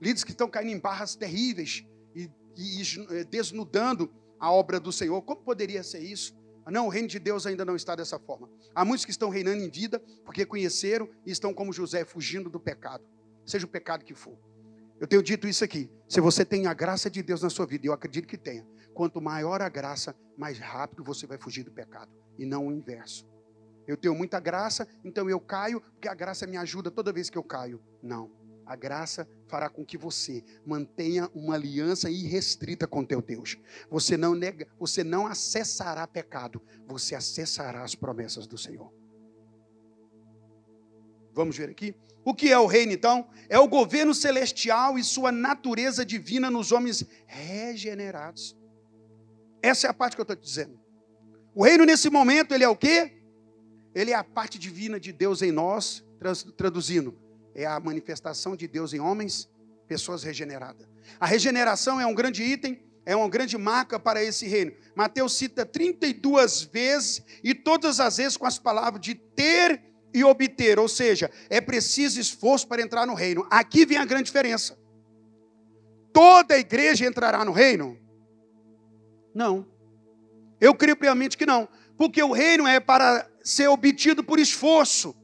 líderes que estão caindo em barras terríveis e, e, e, desnudando a obra do Senhor. Como poderia ser isso? Não, o reino de Deus ainda não está dessa forma. Há muitos que estão reinando em vida porque conheceram e estão como José, fugindo do pecado, seja o pecado que for. Eu tenho dito isso aqui. Se você tem a graça de Deus na sua vida, eu acredito que tenha. Quanto maior a graça, mais rápido você vai fugir do pecado. E não o inverso. Eu tenho muita graça, então eu caio, porque a graça me ajuda toda vez que eu caio. Não. A graça fará com que você mantenha uma aliança irrestrita com teu Deus. Você não nega, você não acessará pecado, você acessará as promessas do Senhor. Vamos ver aqui? O que é o reino então? É o governo celestial e sua natureza divina nos homens regenerados. Essa é a parte que eu estou dizendo. O reino nesse momento, ele é o quê? Ele é a parte divina de Deus em nós, traduzindo, é a manifestação de Deus em homens, pessoas regeneradas. A regeneração é um grande item, é uma grande marca para esse reino. Mateus cita 32 vezes e todas as vezes com as palavras de ter e obter, ou seja, é preciso esforço para entrar no reino. Aqui vem a grande diferença. Toda a igreja entrará no reino? Não. Eu creio piamente que não, porque o reino é para ser obtido por esforço.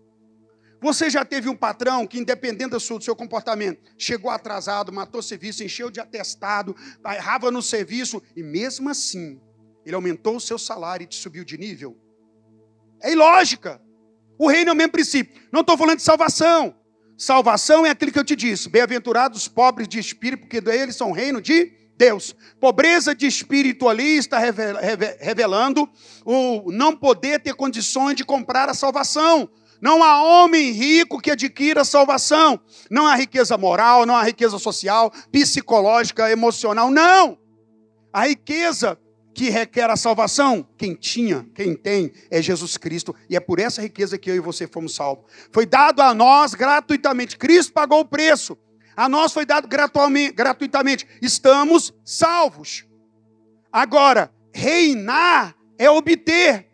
Você já teve um patrão que, independente do seu comportamento, chegou atrasado, matou serviço, encheu de atestado, errava no serviço, e mesmo assim, ele aumentou o seu salário e te subiu de nível? É ilógica. O reino é o mesmo princípio. Não estou falando de salvação. Salvação é aquilo que eu te disse: bem-aventurados os pobres de espírito, porque eles são reino de Deus. Pobreza de espírito ali está revelando o não poder ter condições de comprar a salvação. Não há homem rico que adquira salvação. Não há riqueza moral, não há riqueza social, psicológica, emocional. Não! A riqueza que requer a salvação, quem tinha, quem tem, é Jesus Cristo. E é por essa riqueza que eu e você fomos salvos. Foi dado a nós gratuitamente. Cristo pagou o preço. A nós foi dado gratuitamente. Estamos salvos. Agora, reinar é obter.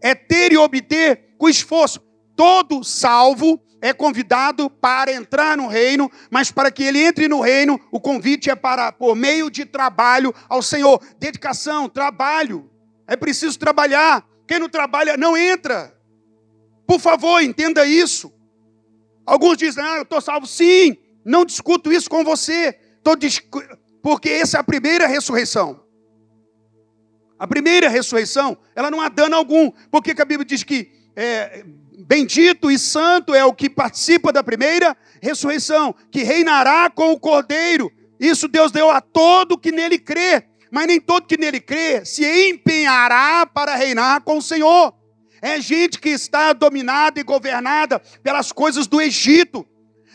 É ter e obter com esforço. Todo salvo é convidado para entrar no reino, mas para que ele entre no reino, o convite é para por meio de trabalho ao Senhor, dedicação, trabalho. É preciso trabalhar. Quem não trabalha não entra. Por favor, entenda isso. Alguns dizem: "Ah, eu estou salvo". Sim, não discuto isso com você. Tô discu... Porque essa é a primeira ressurreição. A primeira ressurreição, ela não há dano algum. Por que a Bíblia diz que é, Bendito e santo é o que participa da primeira ressurreição, que reinará com o Cordeiro. Isso Deus deu a todo que nele crê, mas nem todo que nele crê se empenhará para reinar com o Senhor. É gente que está dominada e governada pelas coisas do Egito.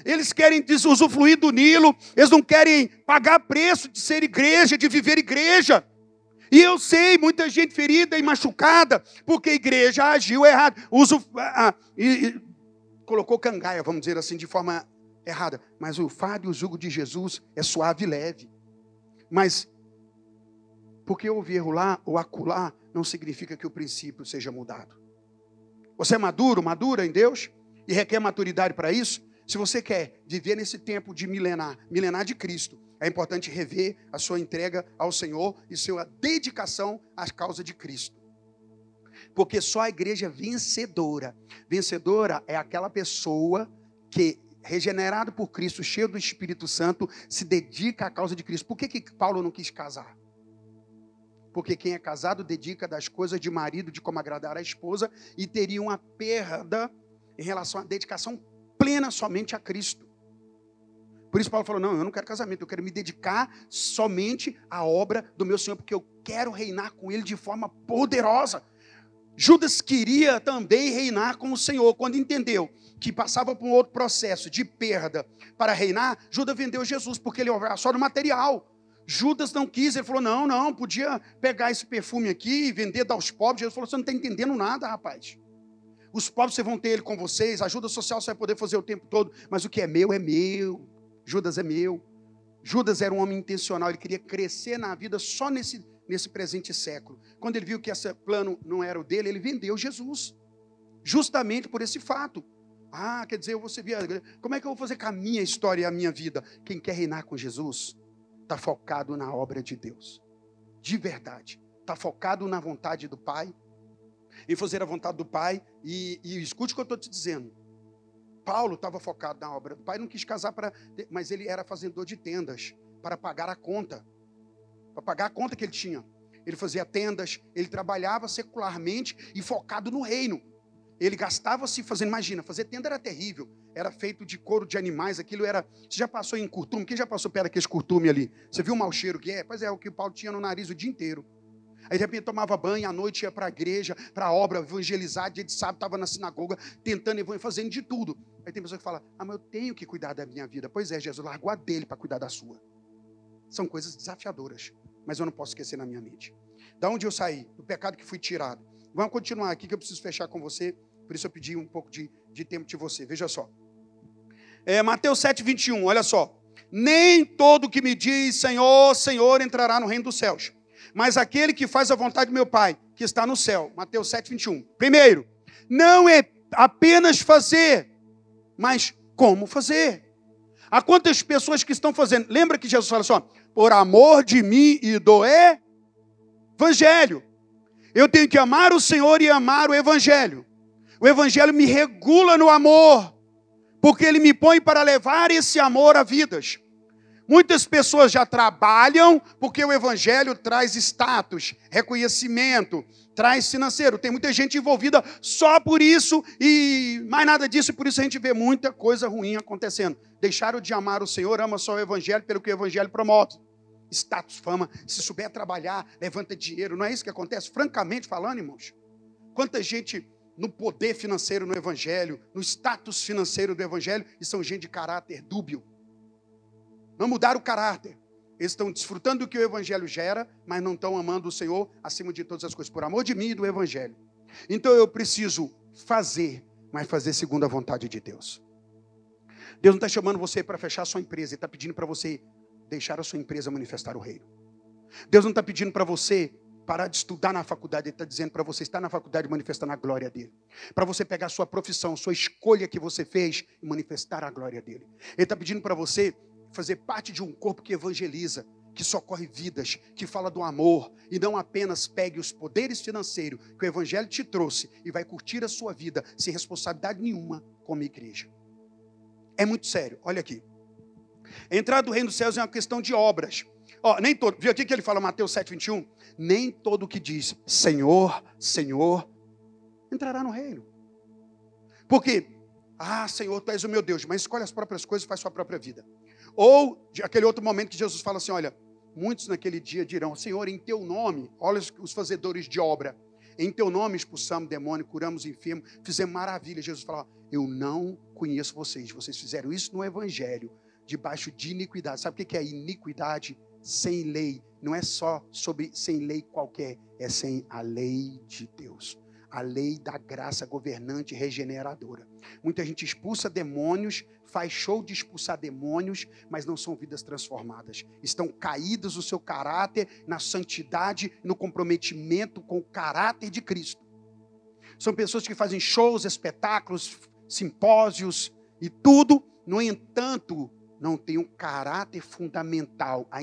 Eles querem usufruir do Nilo, eles não querem pagar preço de ser igreja, de viver igreja. E eu sei, muita gente ferida e machucada, porque a igreja agiu errado. Uso, ah, e, e, colocou cangaia, vamos dizer assim, de forma errada. Mas o fardo e o jugo de Jesus é suave e leve. Mas, porque houve erro lá ou acolá, não significa que o princípio seja mudado. Você é maduro, madura em Deus, e requer maturidade para isso? Se você quer viver nesse tempo de milenar, milenar de Cristo, é importante rever a sua entrega ao Senhor e sua dedicação à causa de Cristo. Porque só a igreja vencedora, vencedora é aquela pessoa que, regenerado por Cristo, cheio do Espírito Santo, se dedica à causa de Cristo. Por que, que Paulo não quis casar? Porque quem é casado dedica das coisas de marido, de como agradar a esposa, e teria uma perda em relação à dedicação plena somente a Cristo. Por isso Paulo falou: não, eu não quero casamento, eu quero me dedicar somente à obra do meu Senhor, porque eu quero reinar com Ele de forma poderosa. Judas queria também reinar com o Senhor, quando entendeu que passava por um outro processo de perda para reinar, Judas vendeu Jesus, porque ele olhava só no material. Judas não quis, ele falou: não, não, podia pegar esse perfume aqui e vender dar aos pobres. Jesus falou: você não está entendendo nada, rapaz. Os pobres vocês vão ter ele com vocês, ajuda social você vai poder fazer o tempo todo, mas o que é meu é meu. Judas é meu. Judas era um homem intencional, ele queria crescer na vida só nesse, nesse presente século. Quando ele viu que esse plano não era o dele, ele vendeu Jesus. Justamente por esse fato. Ah, quer dizer, eu vou. Como é que eu vou fazer com a minha história e a minha vida? Quem quer reinar com Jesus está focado na obra de Deus. De verdade. Está focado na vontade do Pai. Em fazer a vontade do Pai. E, e escute o que eu estou te dizendo Paulo estava focado na obra do pai, não quis casar para. Mas ele era fazedor de tendas para pagar a conta. Para pagar a conta que ele tinha. Ele fazia tendas, ele trabalhava secularmente e focado no reino. Ele gastava-se fazendo, imagina, fazer tenda era terrível. Era feito de couro de animais, aquilo era. Você já passou em curtume? Quem já passou perto daquele curtume ali? Você viu o mau cheiro que é? Pois é, o que o Paulo tinha no nariz o dia inteiro. Aí de repente tomava banho, à noite ia para a igreja, para a obra, evangelizar, dia de sábado estava na sinagoga, tentando evangelizar, fazendo de tudo. Aí tem pessoa que fala, ah, mas eu tenho que cuidar da minha vida. Pois é, Jesus largou a dele para cuidar da sua. São coisas desafiadoras, mas eu não posso esquecer na minha mente. Da onde eu saí? Do pecado que fui tirado. Vamos continuar aqui que eu preciso fechar com você, por isso eu pedi um pouco de, de tempo de você. Veja só. É, Mateus 7, 21, olha só. Nem todo que me diz Senhor, Senhor entrará no reino dos céus mas aquele que faz a vontade do meu Pai, que está no céu. Mateus 7, 21. Primeiro, não é apenas fazer, mas como fazer. Há quantas pessoas que estão fazendo? Lembra que Jesus fala assim: ó, por amor de mim e do Evangelho. Eu tenho que amar o Senhor e amar o Evangelho. O Evangelho me regula no amor, porque ele me põe para levar esse amor a vidas. Muitas pessoas já trabalham porque o evangelho traz status, reconhecimento, traz financeiro. Tem muita gente envolvida só por isso e mais nada disso, e por isso a gente vê muita coisa ruim acontecendo. Deixaram de amar o Senhor, ama só o evangelho pelo que o evangelho promove. Status, fama, se souber trabalhar, levanta dinheiro. Não é isso que acontece? Francamente falando, irmãos. Quanta gente no poder financeiro no evangelho, no status financeiro do evangelho, e são gente de caráter dúbio não mudaram o caráter. Eles estão desfrutando do que o Evangelho gera, mas não estão amando o Senhor acima de todas as coisas, por amor de mim e do Evangelho. Então eu preciso fazer, mas fazer segundo a vontade de Deus. Deus não está chamando você para fechar a sua empresa, Ele está pedindo para você deixar a sua empresa manifestar o reino. Deus não está pedindo para você parar de estudar na faculdade, Ele está dizendo para você estar na faculdade manifestar a glória dele. Para você pegar a sua profissão, sua escolha que você fez e manifestar a glória dele. Ele está pedindo para você fazer parte de um corpo que evangeliza, que socorre vidas, que fala do amor e não apenas pegue os poderes financeiros que o evangelho te trouxe e vai curtir a sua vida sem responsabilidade nenhuma como igreja. É muito sério. Olha aqui. A entrada do reino dos céus é uma questão de obras. Ó, nem todo, viu aqui que ele fala Mateus 7:21? Nem todo que diz Senhor, Senhor entrará no reino. Porque ah, Senhor, tu és o meu Deus, mas escolhe as próprias coisas e faz sua própria vida. Ou aquele outro momento que Jesus fala assim: olha, muitos naquele dia dirão: Senhor, em teu nome, olha os fazedores de obra, em teu nome expulsamos demônio, curamos enfermo, fizemos maravilha. Jesus fala: Eu não conheço vocês, vocês fizeram isso no evangelho, debaixo de iniquidade. Sabe o que é iniquidade? Sem lei. Não é só sobre sem lei qualquer, é sem a lei de Deus a lei da graça governante regeneradora. Muita gente expulsa demônios, faz show de expulsar demônios, mas não são vidas transformadas. Estão caídos no seu caráter, na santidade, no comprometimento com o caráter de Cristo. São pessoas que fazem shows, espetáculos, simpósios e tudo, no entanto, não tem um caráter fundamental, a,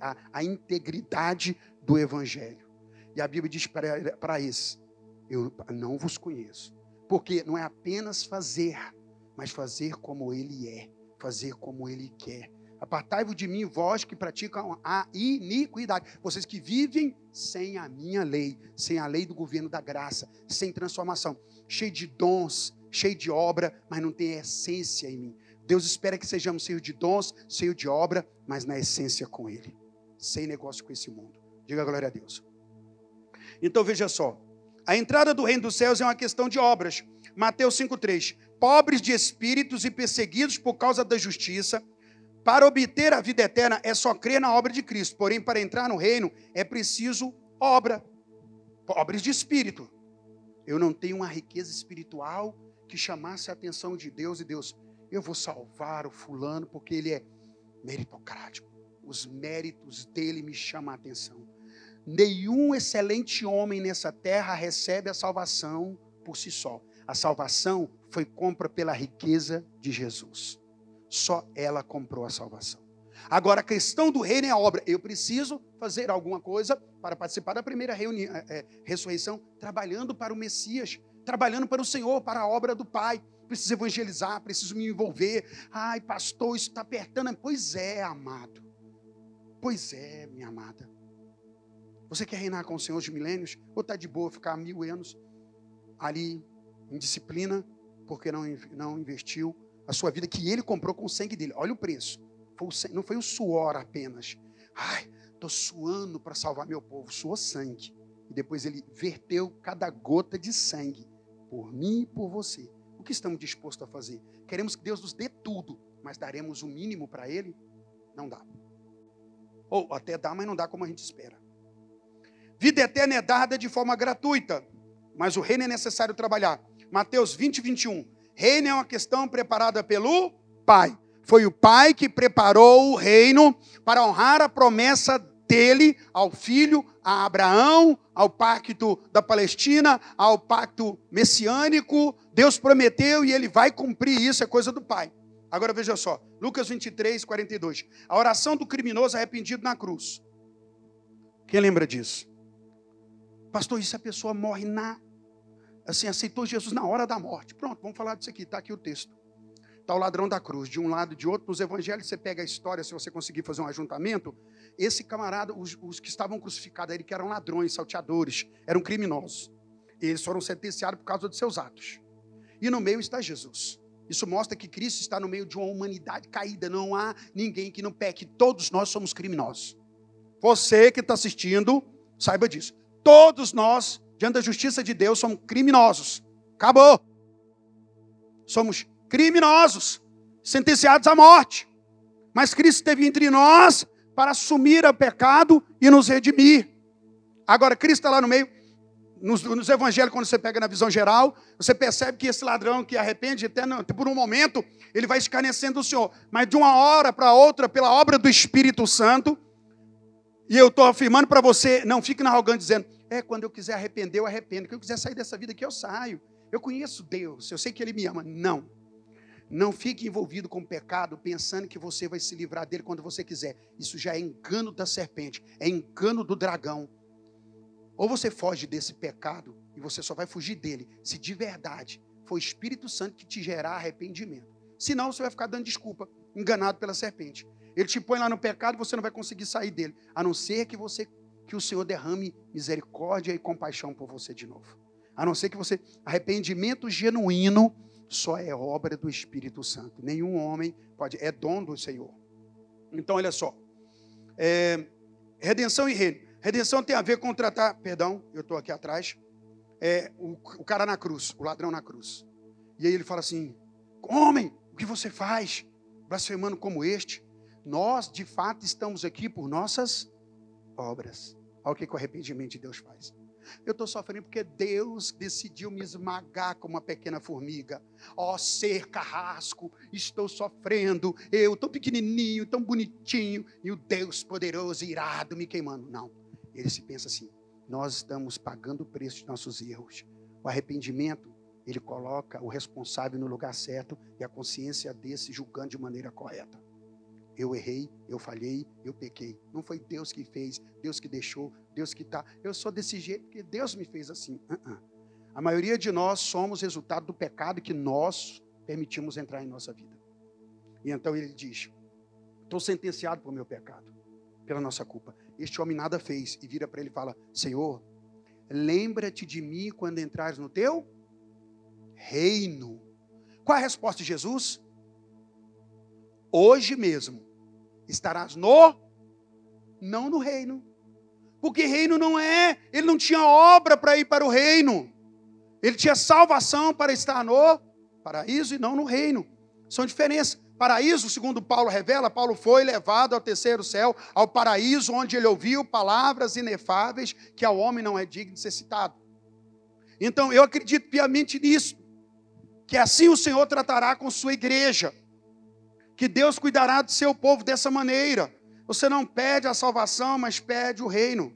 a, a integridade do Evangelho. E a Bíblia diz para esses: eu não vos conheço. Porque não é apenas fazer, mas fazer como Ele é, fazer como Ele quer. Apartai-vos de mim, vós que praticam a iniquidade. Vocês que vivem sem a minha lei, sem a lei do governo da graça, sem transformação, cheio de dons, cheio de obra, mas não tem essência em mim. Deus espera que sejamos cheios de dons, cheios de obra, mas na essência com Ele. Sem negócio com esse mundo. Diga glória a Deus. Então veja só. A entrada do reino dos céus é uma questão de obras. Mateus 5,3. Pobres de espíritos e perseguidos por causa da justiça, para obter a vida eterna é só crer na obra de Cristo. Porém, para entrar no reino é preciso obra. Pobres de espírito. Eu não tenho uma riqueza espiritual que chamasse a atenção de Deus e Deus, eu vou salvar o fulano porque ele é meritocrático. Os méritos dele me chamam a atenção. Nenhum excelente homem nessa terra recebe a salvação por si só. A salvação foi compra pela riqueza de Jesus. Só ela comprou a salvação. Agora, a questão do reino é a obra. Eu preciso fazer alguma coisa para participar da primeira é, é, ressurreição, trabalhando para o Messias, trabalhando para o Senhor, para a obra do Pai. preciso evangelizar, preciso me envolver. Ai, pastor, isso está apertando. Pois é, amado. Pois é, minha amada. Você quer reinar com o Senhor de milênios? Ou está de boa ficar mil anos ali em disciplina, porque não, não investiu a sua vida que ele comprou com o sangue dele? Olha o preço. Foi o, não foi o suor apenas. Ai, estou suando para salvar meu povo. Suou sangue. E depois ele verteu cada gota de sangue por mim e por você. O que estamos dispostos a fazer? Queremos que Deus nos dê tudo, mas daremos o mínimo para Ele? Não dá. Ou até dá, mas não dá como a gente espera. Vida eterna é dada de forma gratuita, mas o reino é necessário trabalhar. Mateus 20, 21. Reino é uma questão preparada pelo Pai. Foi o Pai que preparou o reino para honrar a promessa dele ao filho, a Abraão, ao pacto da Palestina, ao pacto messiânico. Deus prometeu e ele vai cumprir isso, é coisa do Pai. Agora veja só, Lucas 23, 42. A oração do criminoso arrependido na cruz. Quem lembra disso? Pastor, isso a pessoa morre na. Assim, aceitou Jesus na hora da morte. Pronto, vamos falar disso aqui, está aqui o texto. Está o ladrão da cruz, de um lado de outro. Nos evangelhos, você pega a história, se você conseguir fazer um ajuntamento. Esse camarada, os, os que estavam crucificados, ele que eram ladrões, salteadores, eram criminosos. Eles foram sentenciados por causa dos seus atos. E no meio está Jesus. Isso mostra que Cristo está no meio de uma humanidade caída. Não há ninguém que não peque. Todos nós somos criminosos. Você que está assistindo, saiba disso. Todos nós, diante da justiça de Deus, somos criminosos. Acabou. Somos criminosos, sentenciados à morte. Mas Cristo esteve entre nós para assumir o pecado e nos redimir. Agora, Cristo está lá no meio. Nos, nos, evangelhos, quando você pega na visão geral, você percebe que esse ladrão que arrepende, até por um momento, ele vai escarnecendo do Senhor. Mas de uma hora para outra, pela obra do Espírito Santo, e eu estou afirmando para você, não fique na arrogante dizendo, é, quando eu quiser arrepender, eu arrependo. Quando eu quiser sair dessa vida aqui, eu saio. Eu conheço Deus, eu sei que Ele me ama. Não. Não fique envolvido com o pecado pensando que você vai se livrar dele quando você quiser. Isso já é engano da serpente, é engano do dragão. Ou você foge desse pecado e você só vai fugir dele se de verdade for o Espírito Santo que te gerar arrependimento. Senão você vai ficar dando desculpa, enganado pela serpente. Ele te põe lá no pecado e você não vai conseguir sair dele, a não ser que você que o Senhor derrame misericórdia e compaixão por você de novo. A não ser que você arrependimento genuíno só é obra do Espírito Santo. Nenhum homem pode, é dom do Senhor. Então, olha só. É, redenção e reino. Redenção tem a ver com tratar, perdão, eu estou aqui atrás, é, o, o cara na cruz, o ladrão na cruz. E aí ele fala assim: Homem, o que você faz? Blasfemando como este. Nós, de fato, estamos aqui por nossas obras. Olha o que, o arrependimento de Deus faz. Eu estou sofrendo porque Deus decidiu me esmagar como uma pequena formiga. Ó oh, ser carrasco, estou sofrendo. Eu tão pequenininho, tão bonitinho, e o Deus poderoso, irado, me queimando. Não. Ele se pensa assim: nós estamos pagando o preço de nossos erros. O arrependimento, ele coloca o responsável no lugar certo e a consciência desse julgando de maneira correta. Eu errei, eu falhei, eu pequei. Não foi Deus que fez, Deus que deixou, Deus que está. Eu sou desse jeito porque Deus me fez assim. Uh -uh. A maioria de nós somos resultado do pecado que nós permitimos entrar em nossa vida. E então ele diz: Estou sentenciado por meu pecado, pela nossa culpa. Este homem nada fez. E vira para ele e fala: Senhor, lembra-te de mim quando entrares no teu reino. Qual a resposta de Jesus? Hoje mesmo estarás no, não no reino. Porque reino não é, ele não tinha obra para ir para o reino. Ele tinha salvação para estar no paraíso e não no reino. São diferenças. Paraíso, segundo Paulo revela, Paulo foi levado ao terceiro céu, ao paraíso, onde ele ouviu palavras inefáveis que ao homem não é digno de ser citado. Então, eu acredito piamente nisso, que assim o Senhor tratará com sua igreja que Deus cuidará do seu povo dessa maneira. Você não pede a salvação, mas pede o reino.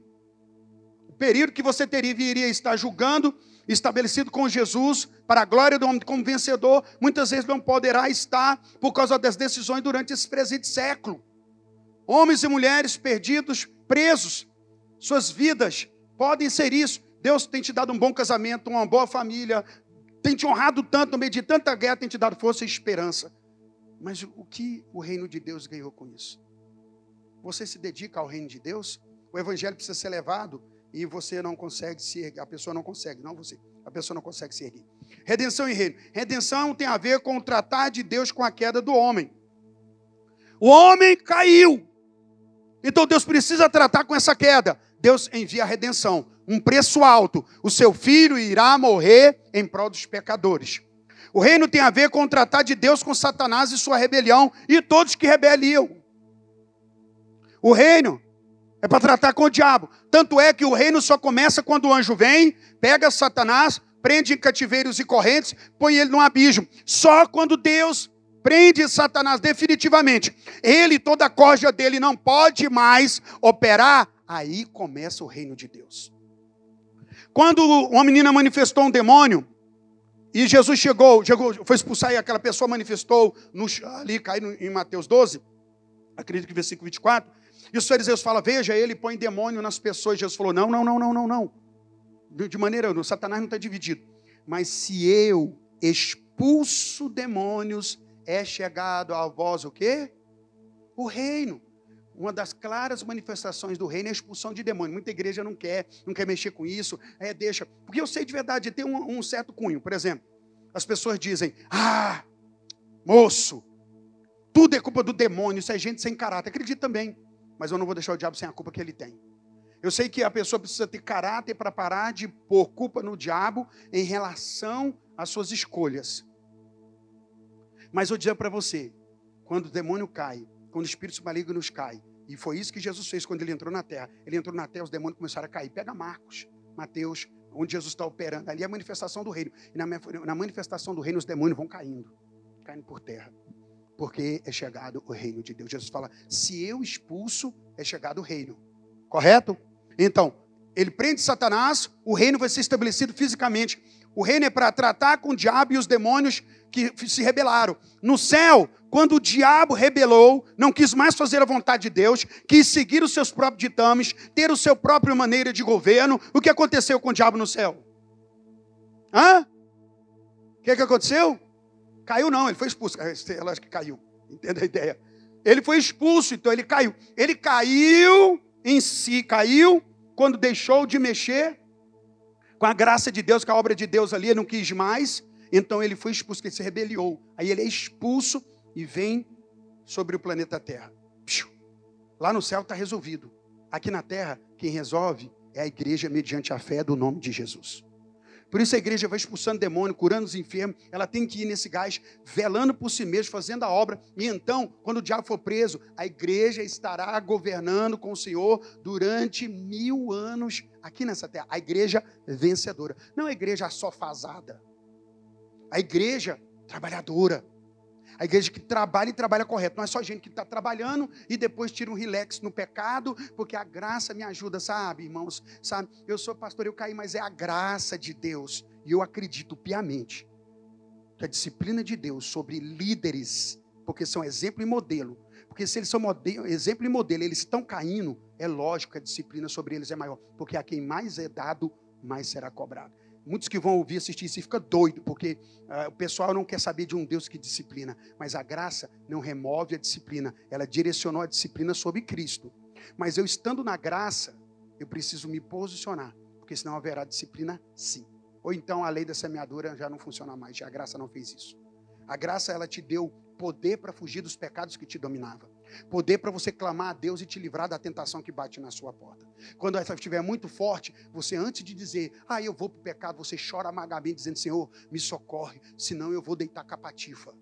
O período que você teria viria estar julgando, estabelecido com Jesus, para a glória do homem como vencedor, muitas vezes não poderá estar por causa das decisões durante esse presente século. Homens e mulheres perdidos, presos, suas vidas podem ser isso. Deus tem te dado um bom casamento, uma boa família, tem te honrado tanto no meio de tanta guerra, tem te dado força e esperança. Mas o que o reino de Deus ganhou com isso? Você se dedica ao reino de Deus? O evangelho precisa ser levado e você não consegue se erguer. A pessoa não consegue, não você. A pessoa não consegue se erguer. Redenção e reino. Redenção tem a ver com o tratar de Deus com a queda do homem. O homem caiu. Então Deus precisa tratar com essa queda. Deus envia a redenção, um preço alto. O seu filho irá morrer em prol dos pecadores. O reino tem a ver com tratar de Deus com Satanás e sua rebelião e todos que rebeliam. O reino é para tratar com o diabo. Tanto é que o reino só começa quando o anjo vem, pega Satanás, prende em cativeiros e correntes, põe ele no abismo. Só quando Deus prende Satanás definitivamente, ele, toda a corja dele não pode mais operar, aí começa o reino de Deus. Quando uma menina manifestou um demônio, e Jesus chegou, chegou foi expulsar e aquela pessoa manifestou no, ali, caiu em Mateus 12, acredito que versículo 24, e os fariseus falam, veja, ele põe demônio nas pessoas. Jesus falou, não, não, não, não, não, não. De maneira, o Satanás não está dividido. Mas se eu expulso demônios, é chegado a vós o quê? O reino. Uma das claras manifestações do reino é a expulsão de demônio. Muita igreja não quer, não quer mexer com isso, é, deixa. Porque eu sei de verdade, tem um, um certo cunho. Por exemplo, as pessoas dizem: Ah, moço, tudo é culpa do demônio, isso é gente sem caráter. Acredito também, mas eu não vou deixar o diabo sem a culpa que ele tem. Eu sei que a pessoa precisa ter caráter para parar de pôr culpa no diabo em relação às suas escolhas. Mas eu dizer para você, quando o demônio cai, quando o espírito maligno nos cai, e foi isso que Jesus fez quando ele entrou na terra. Ele entrou na terra, os demônios começaram a cair. Pega Marcos, Mateus, onde Jesus está operando. Ali é a manifestação do reino. E na, na manifestação do reino, os demônios vão caindo, caindo por terra. Porque é chegado o reino de Deus. Jesus fala: se eu expulso, é chegado o reino. Correto? Então, ele prende Satanás, o reino vai ser estabelecido fisicamente. O reino é para tratar com o diabo e os demônios que se rebelaram. No céu, quando o diabo rebelou, não quis mais fazer a vontade de Deus, quis seguir os seus próprios ditames, ter o seu próprio maneira de governo, o que aconteceu com o diabo no céu? Hã? O que, que aconteceu? Caiu não, ele foi expulso. Eu acho que caiu. Entende a ideia? Ele foi expulso, então ele caiu. Ele caiu em si, caiu quando deixou de mexer com a graça de Deus, com a obra de Deus ali, ele não quis mais, então ele foi expulso, ele se rebeliou. Aí ele é expulso e vem sobre o planeta Terra. Lá no céu está resolvido. Aqui na terra, quem resolve é a igreja mediante a fé do nome de Jesus. Por isso a igreja vai expulsando demônio, curando os enfermos. Ela tem que ir nesse gás, velando por si mesmo, fazendo a obra. E então, quando o diabo for preso, a igreja estará governando com o Senhor durante mil anos aqui nessa terra. A igreja vencedora. Não a igreja sofazada. A igreja trabalhadora. A igreja que trabalha e trabalha correto. Não é só gente que está trabalhando e depois tira um relax no pecado, porque a graça me ajuda, sabe, irmãos? Sabe, eu sou pastor, eu caí, mas é a graça de Deus. E eu acredito piamente que a disciplina de Deus sobre líderes, porque são exemplo e modelo. Porque se eles são modelo, exemplo e modelo, eles estão caindo, é lógico que a disciplina sobre eles é maior. Porque a quem mais é dado, mais será cobrado. Muitos que vão ouvir, assistir isso e fica doido, porque uh, o pessoal não quer saber de um Deus que disciplina. Mas a graça não remove a disciplina, ela direcionou a disciplina sobre Cristo. Mas eu estando na graça, eu preciso me posicionar, porque senão haverá disciplina sim. Ou então a lei da semeadura já não funciona mais, já a graça não fez isso. A graça ela te deu poder para fugir dos pecados que te dominavam. Poder para você clamar a Deus e te livrar da tentação que bate na sua porta. Quando essa estiver muito forte, você antes de dizer, ah, eu vou para o pecado, você chora amargamente dizendo, Senhor, me socorre, senão eu vou deitar com a patifa.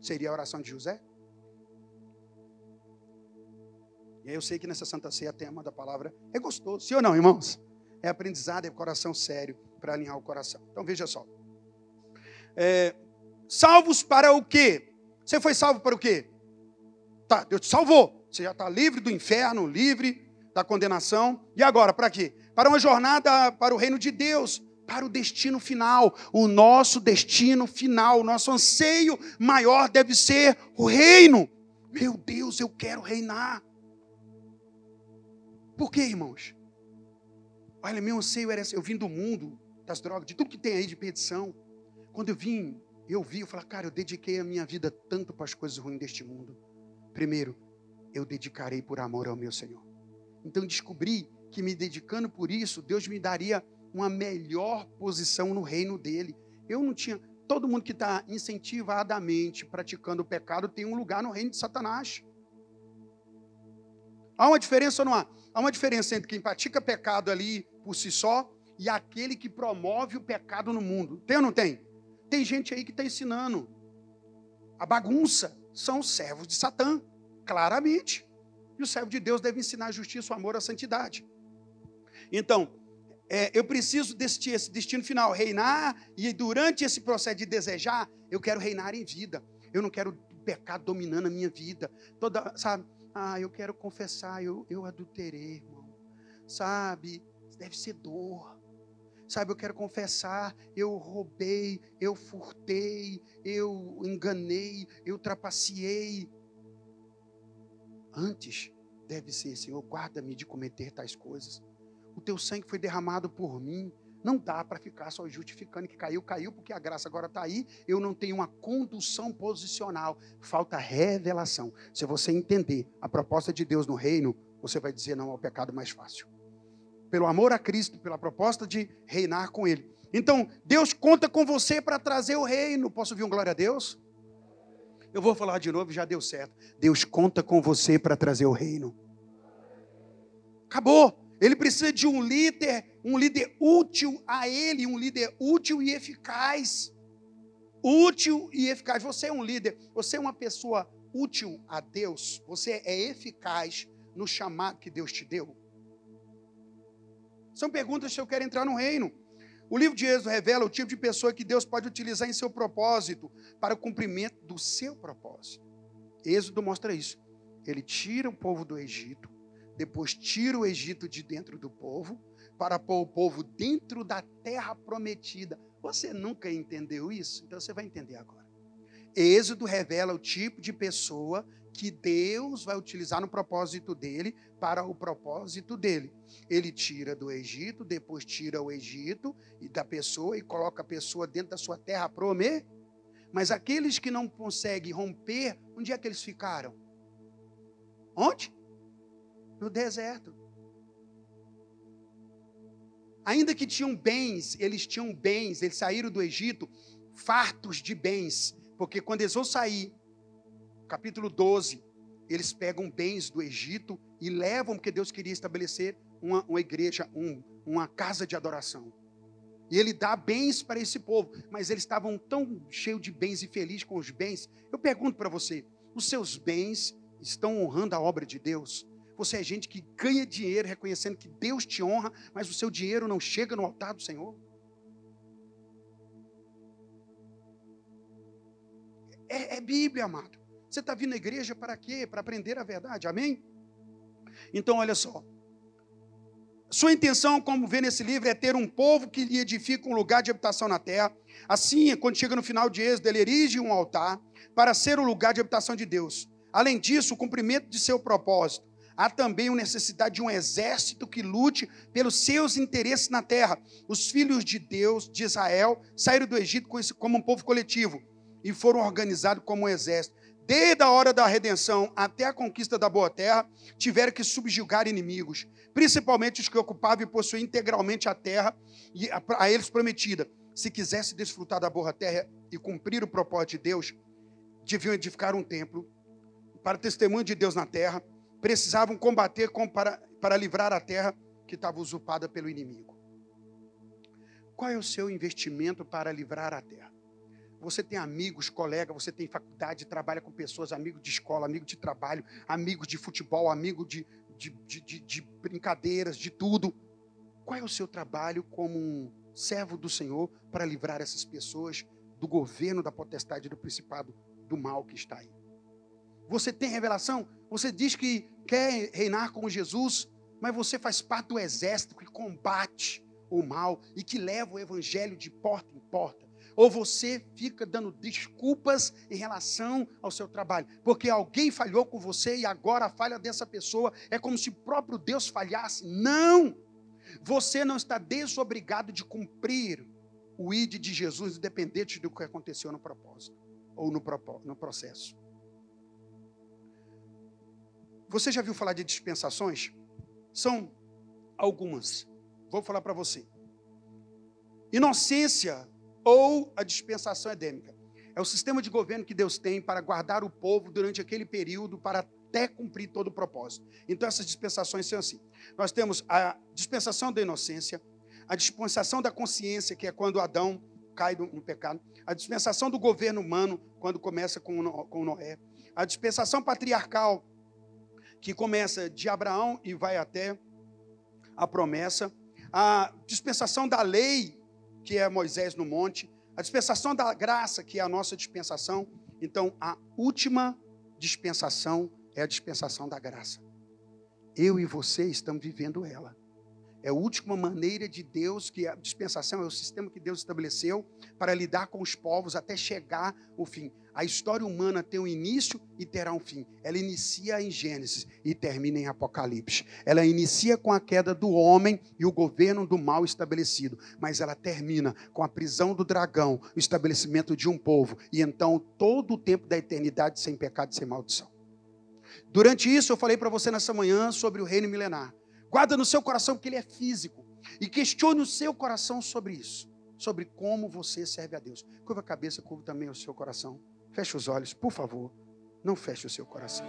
Seria a oração de José? E aí eu sei que nessa Santa Ceia tema da palavra é gostoso. Sim ou não, irmãos? É aprendizado, é coração sério para alinhar o coração. Então veja só. É, salvos para o quê? Você foi salvo para o quê? Tá, Deus te salvou. Você já está livre do inferno, livre da condenação. E agora, para quê? Para uma jornada para o reino de Deus, para o destino final. O nosso destino final, o nosso anseio maior deve ser o reino. Meu Deus, eu quero reinar. Por quê, irmãos? Olha, meu anseio era esse. Eu vim do mundo das drogas, de tudo que tem aí de perdição. Quando eu vim, eu vi, eu falei, cara, eu dediquei a minha vida tanto para as coisas ruins deste mundo. Primeiro, eu dedicarei por amor ao meu Senhor. Então descobri que me dedicando por isso, Deus me daria uma melhor posição no reino dele. Eu não tinha. Todo mundo que está incentivadamente praticando o pecado tem um lugar no reino de Satanás. Há uma diferença ou não há? Há uma diferença entre quem pratica pecado ali por si só e aquele que promove o pecado no mundo. Tem ou não tem? Tem gente aí que está ensinando. A bagunça são os servos de Satã, claramente. E o servo de Deus deve ensinar a justiça, o amor, a santidade. Então, é, eu preciso desse esse destino final, reinar, e durante esse processo de desejar, eu quero reinar em vida. Eu não quero pecado dominando a minha vida. Toda, sabe? Ah, eu quero confessar, eu, eu adulterei, irmão. Sabe? Deve ser dor. Sabe, eu quero confessar, eu roubei, eu furtei, eu enganei, eu trapaceei. Antes deve ser, Senhor, guarda-me de cometer tais coisas. O teu sangue foi derramado por mim. Não dá para ficar só justificando que caiu, caiu, porque a graça agora está aí. Eu não tenho uma condução posicional. Falta revelação. Se você entender a proposta de Deus no reino, você vai dizer não ao pecado mais fácil. Pelo amor a Cristo, pela proposta de reinar com Ele. Então, Deus conta com você para trazer o reino. Posso ouvir um glória a Deus? Eu vou falar de novo, já deu certo. Deus conta com você para trazer o reino. Acabou. Ele precisa de um líder, um líder útil a ele, um líder útil e eficaz. Útil e eficaz. Você é um líder, você é uma pessoa útil a Deus, você é eficaz no chamado que Deus te deu. São perguntas que eu quero entrar no reino. O livro de Êxodo revela o tipo de pessoa que Deus pode utilizar em seu propósito para o cumprimento do seu propósito. Êxodo mostra isso. Ele tira o povo do Egito, depois tira o Egito de dentro do povo, para pôr o povo dentro da terra prometida. Você nunca entendeu isso? Então você vai entender agora. Êxodo revela o tipo de pessoa que Deus vai utilizar no propósito dele para o propósito dele. Ele tira do Egito, depois tira o Egito e da pessoa e coloca a pessoa dentro da sua terra prometida. Mas aqueles que não conseguem romper, onde é que eles ficaram? Onde? no deserto. Ainda que tinham bens, eles tinham bens, eles saíram do Egito fartos de bens, porque quando eles vão sair, capítulo 12, eles pegam bens do Egito e levam, porque Deus queria estabelecer uma, uma igreja, um, uma casa de adoração. E ele dá bens para esse povo, mas eles estavam tão cheios de bens e felizes com os bens. Eu pergunto para você: os seus bens estão honrando a obra de Deus? Você é gente que ganha dinheiro reconhecendo que Deus te honra, mas o seu dinheiro não chega no altar do Senhor. É, é Bíblia, amado. Você está vindo à igreja para quê? Para aprender a verdade. Amém? Então, olha só. Sua intenção, como vê nesse livro, é ter um povo que lhe edifica um lugar de habitação na terra. Assim, quando chega no final de Êxodo, ele erige um altar para ser o lugar de habitação de Deus. Além disso, o cumprimento de seu propósito há também a necessidade de um exército que lute pelos seus interesses na terra. Os filhos de Deus, de Israel, saíram do Egito como um povo coletivo e foram organizados como um exército. Desde a hora da redenção até a conquista da boa terra, tiveram que subjugar inimigos, principalmente os que ocupavam e possuíam integralmente a terra e a eles prometida. Se quisesse desfrutar da boa terra e cumprir o propósito de Deus, deviam edificar um templo para testemunho de Deus na terra precisavam combater para, para livrar a terra que estava usurpada pelo inimigo. Qual é o seu investimento para livrar a terra? Você tem amigos, colegas, você tem faculdade, trabalha com pessoas, amigos de escola, amigos de trabalho, amigos de futebol, amigos de, de, de, de, de brincadeiras, de tudo. Qual é o seu trabalho como um servo do Senhor para livrar essas pessoas do governo, da potestade, do principado, do mal que está aí? Você tem revelação? Você diz que quer reinar com Jesus, mas você faz parte do exército que combate o mal e que leva o evangelho de porta em porta. Ou você fica dando desculpas em relação ao seu trabalho, porque alguém falhou com você e agora a falha dessa pessoa é como se o próprio Deus falhasse. Não! Você não está desobrigado de cumprir o ID de Jesus, independente do que aconteceu no propósito ou no, no processo. Você já viu falar de dispensações? São algumas. Vou falar para você. Inocência ou a dispensação edêmica. É o sistema de governo que Deus tem para guardar o povo durante aquele período para até cumprir todo o propósito. Então essas dispensações são assim. Nós temos a dispensação da inocência, a dispensação da consciência, que é quando Adão cai no pecado, a dispensação do governo humano, quando começa com Noé, a dispensação patriarcal, que começa de Abraão e vai até a promessa, a dispensação da lei, que é Moisés no monte, a dispensação da graça, que é a nossa dispensação. Então, a última dispensação é a dispensação da graça. Eu e você estamos vivendo ela. É a última maneira de Deus, que a dispensação é o sistema que Deus estabeleceu para lidar com os povos até chegar o fim. A história humana tem um início e terá um fim. Ela inicia em Gênesis e termina em Apocalipse. Ela inicia com a queda do homem e o governo do mal estabelecido, mas ela termina com a prisão do dragão, o estabelecimento de um povo e então todo o tempo da eternidade sem pecado e sem maldição. Durante isso eu falei para você nessa manhã sobre o reino milenar. Guarda no seu coração porque ele é físico. E questione o seu coração sobre isso. Sobre como você serve a Deus. Curva a cabeça, curva também o seu coração. Feche os olhos, por favor. Não feche o seu coração.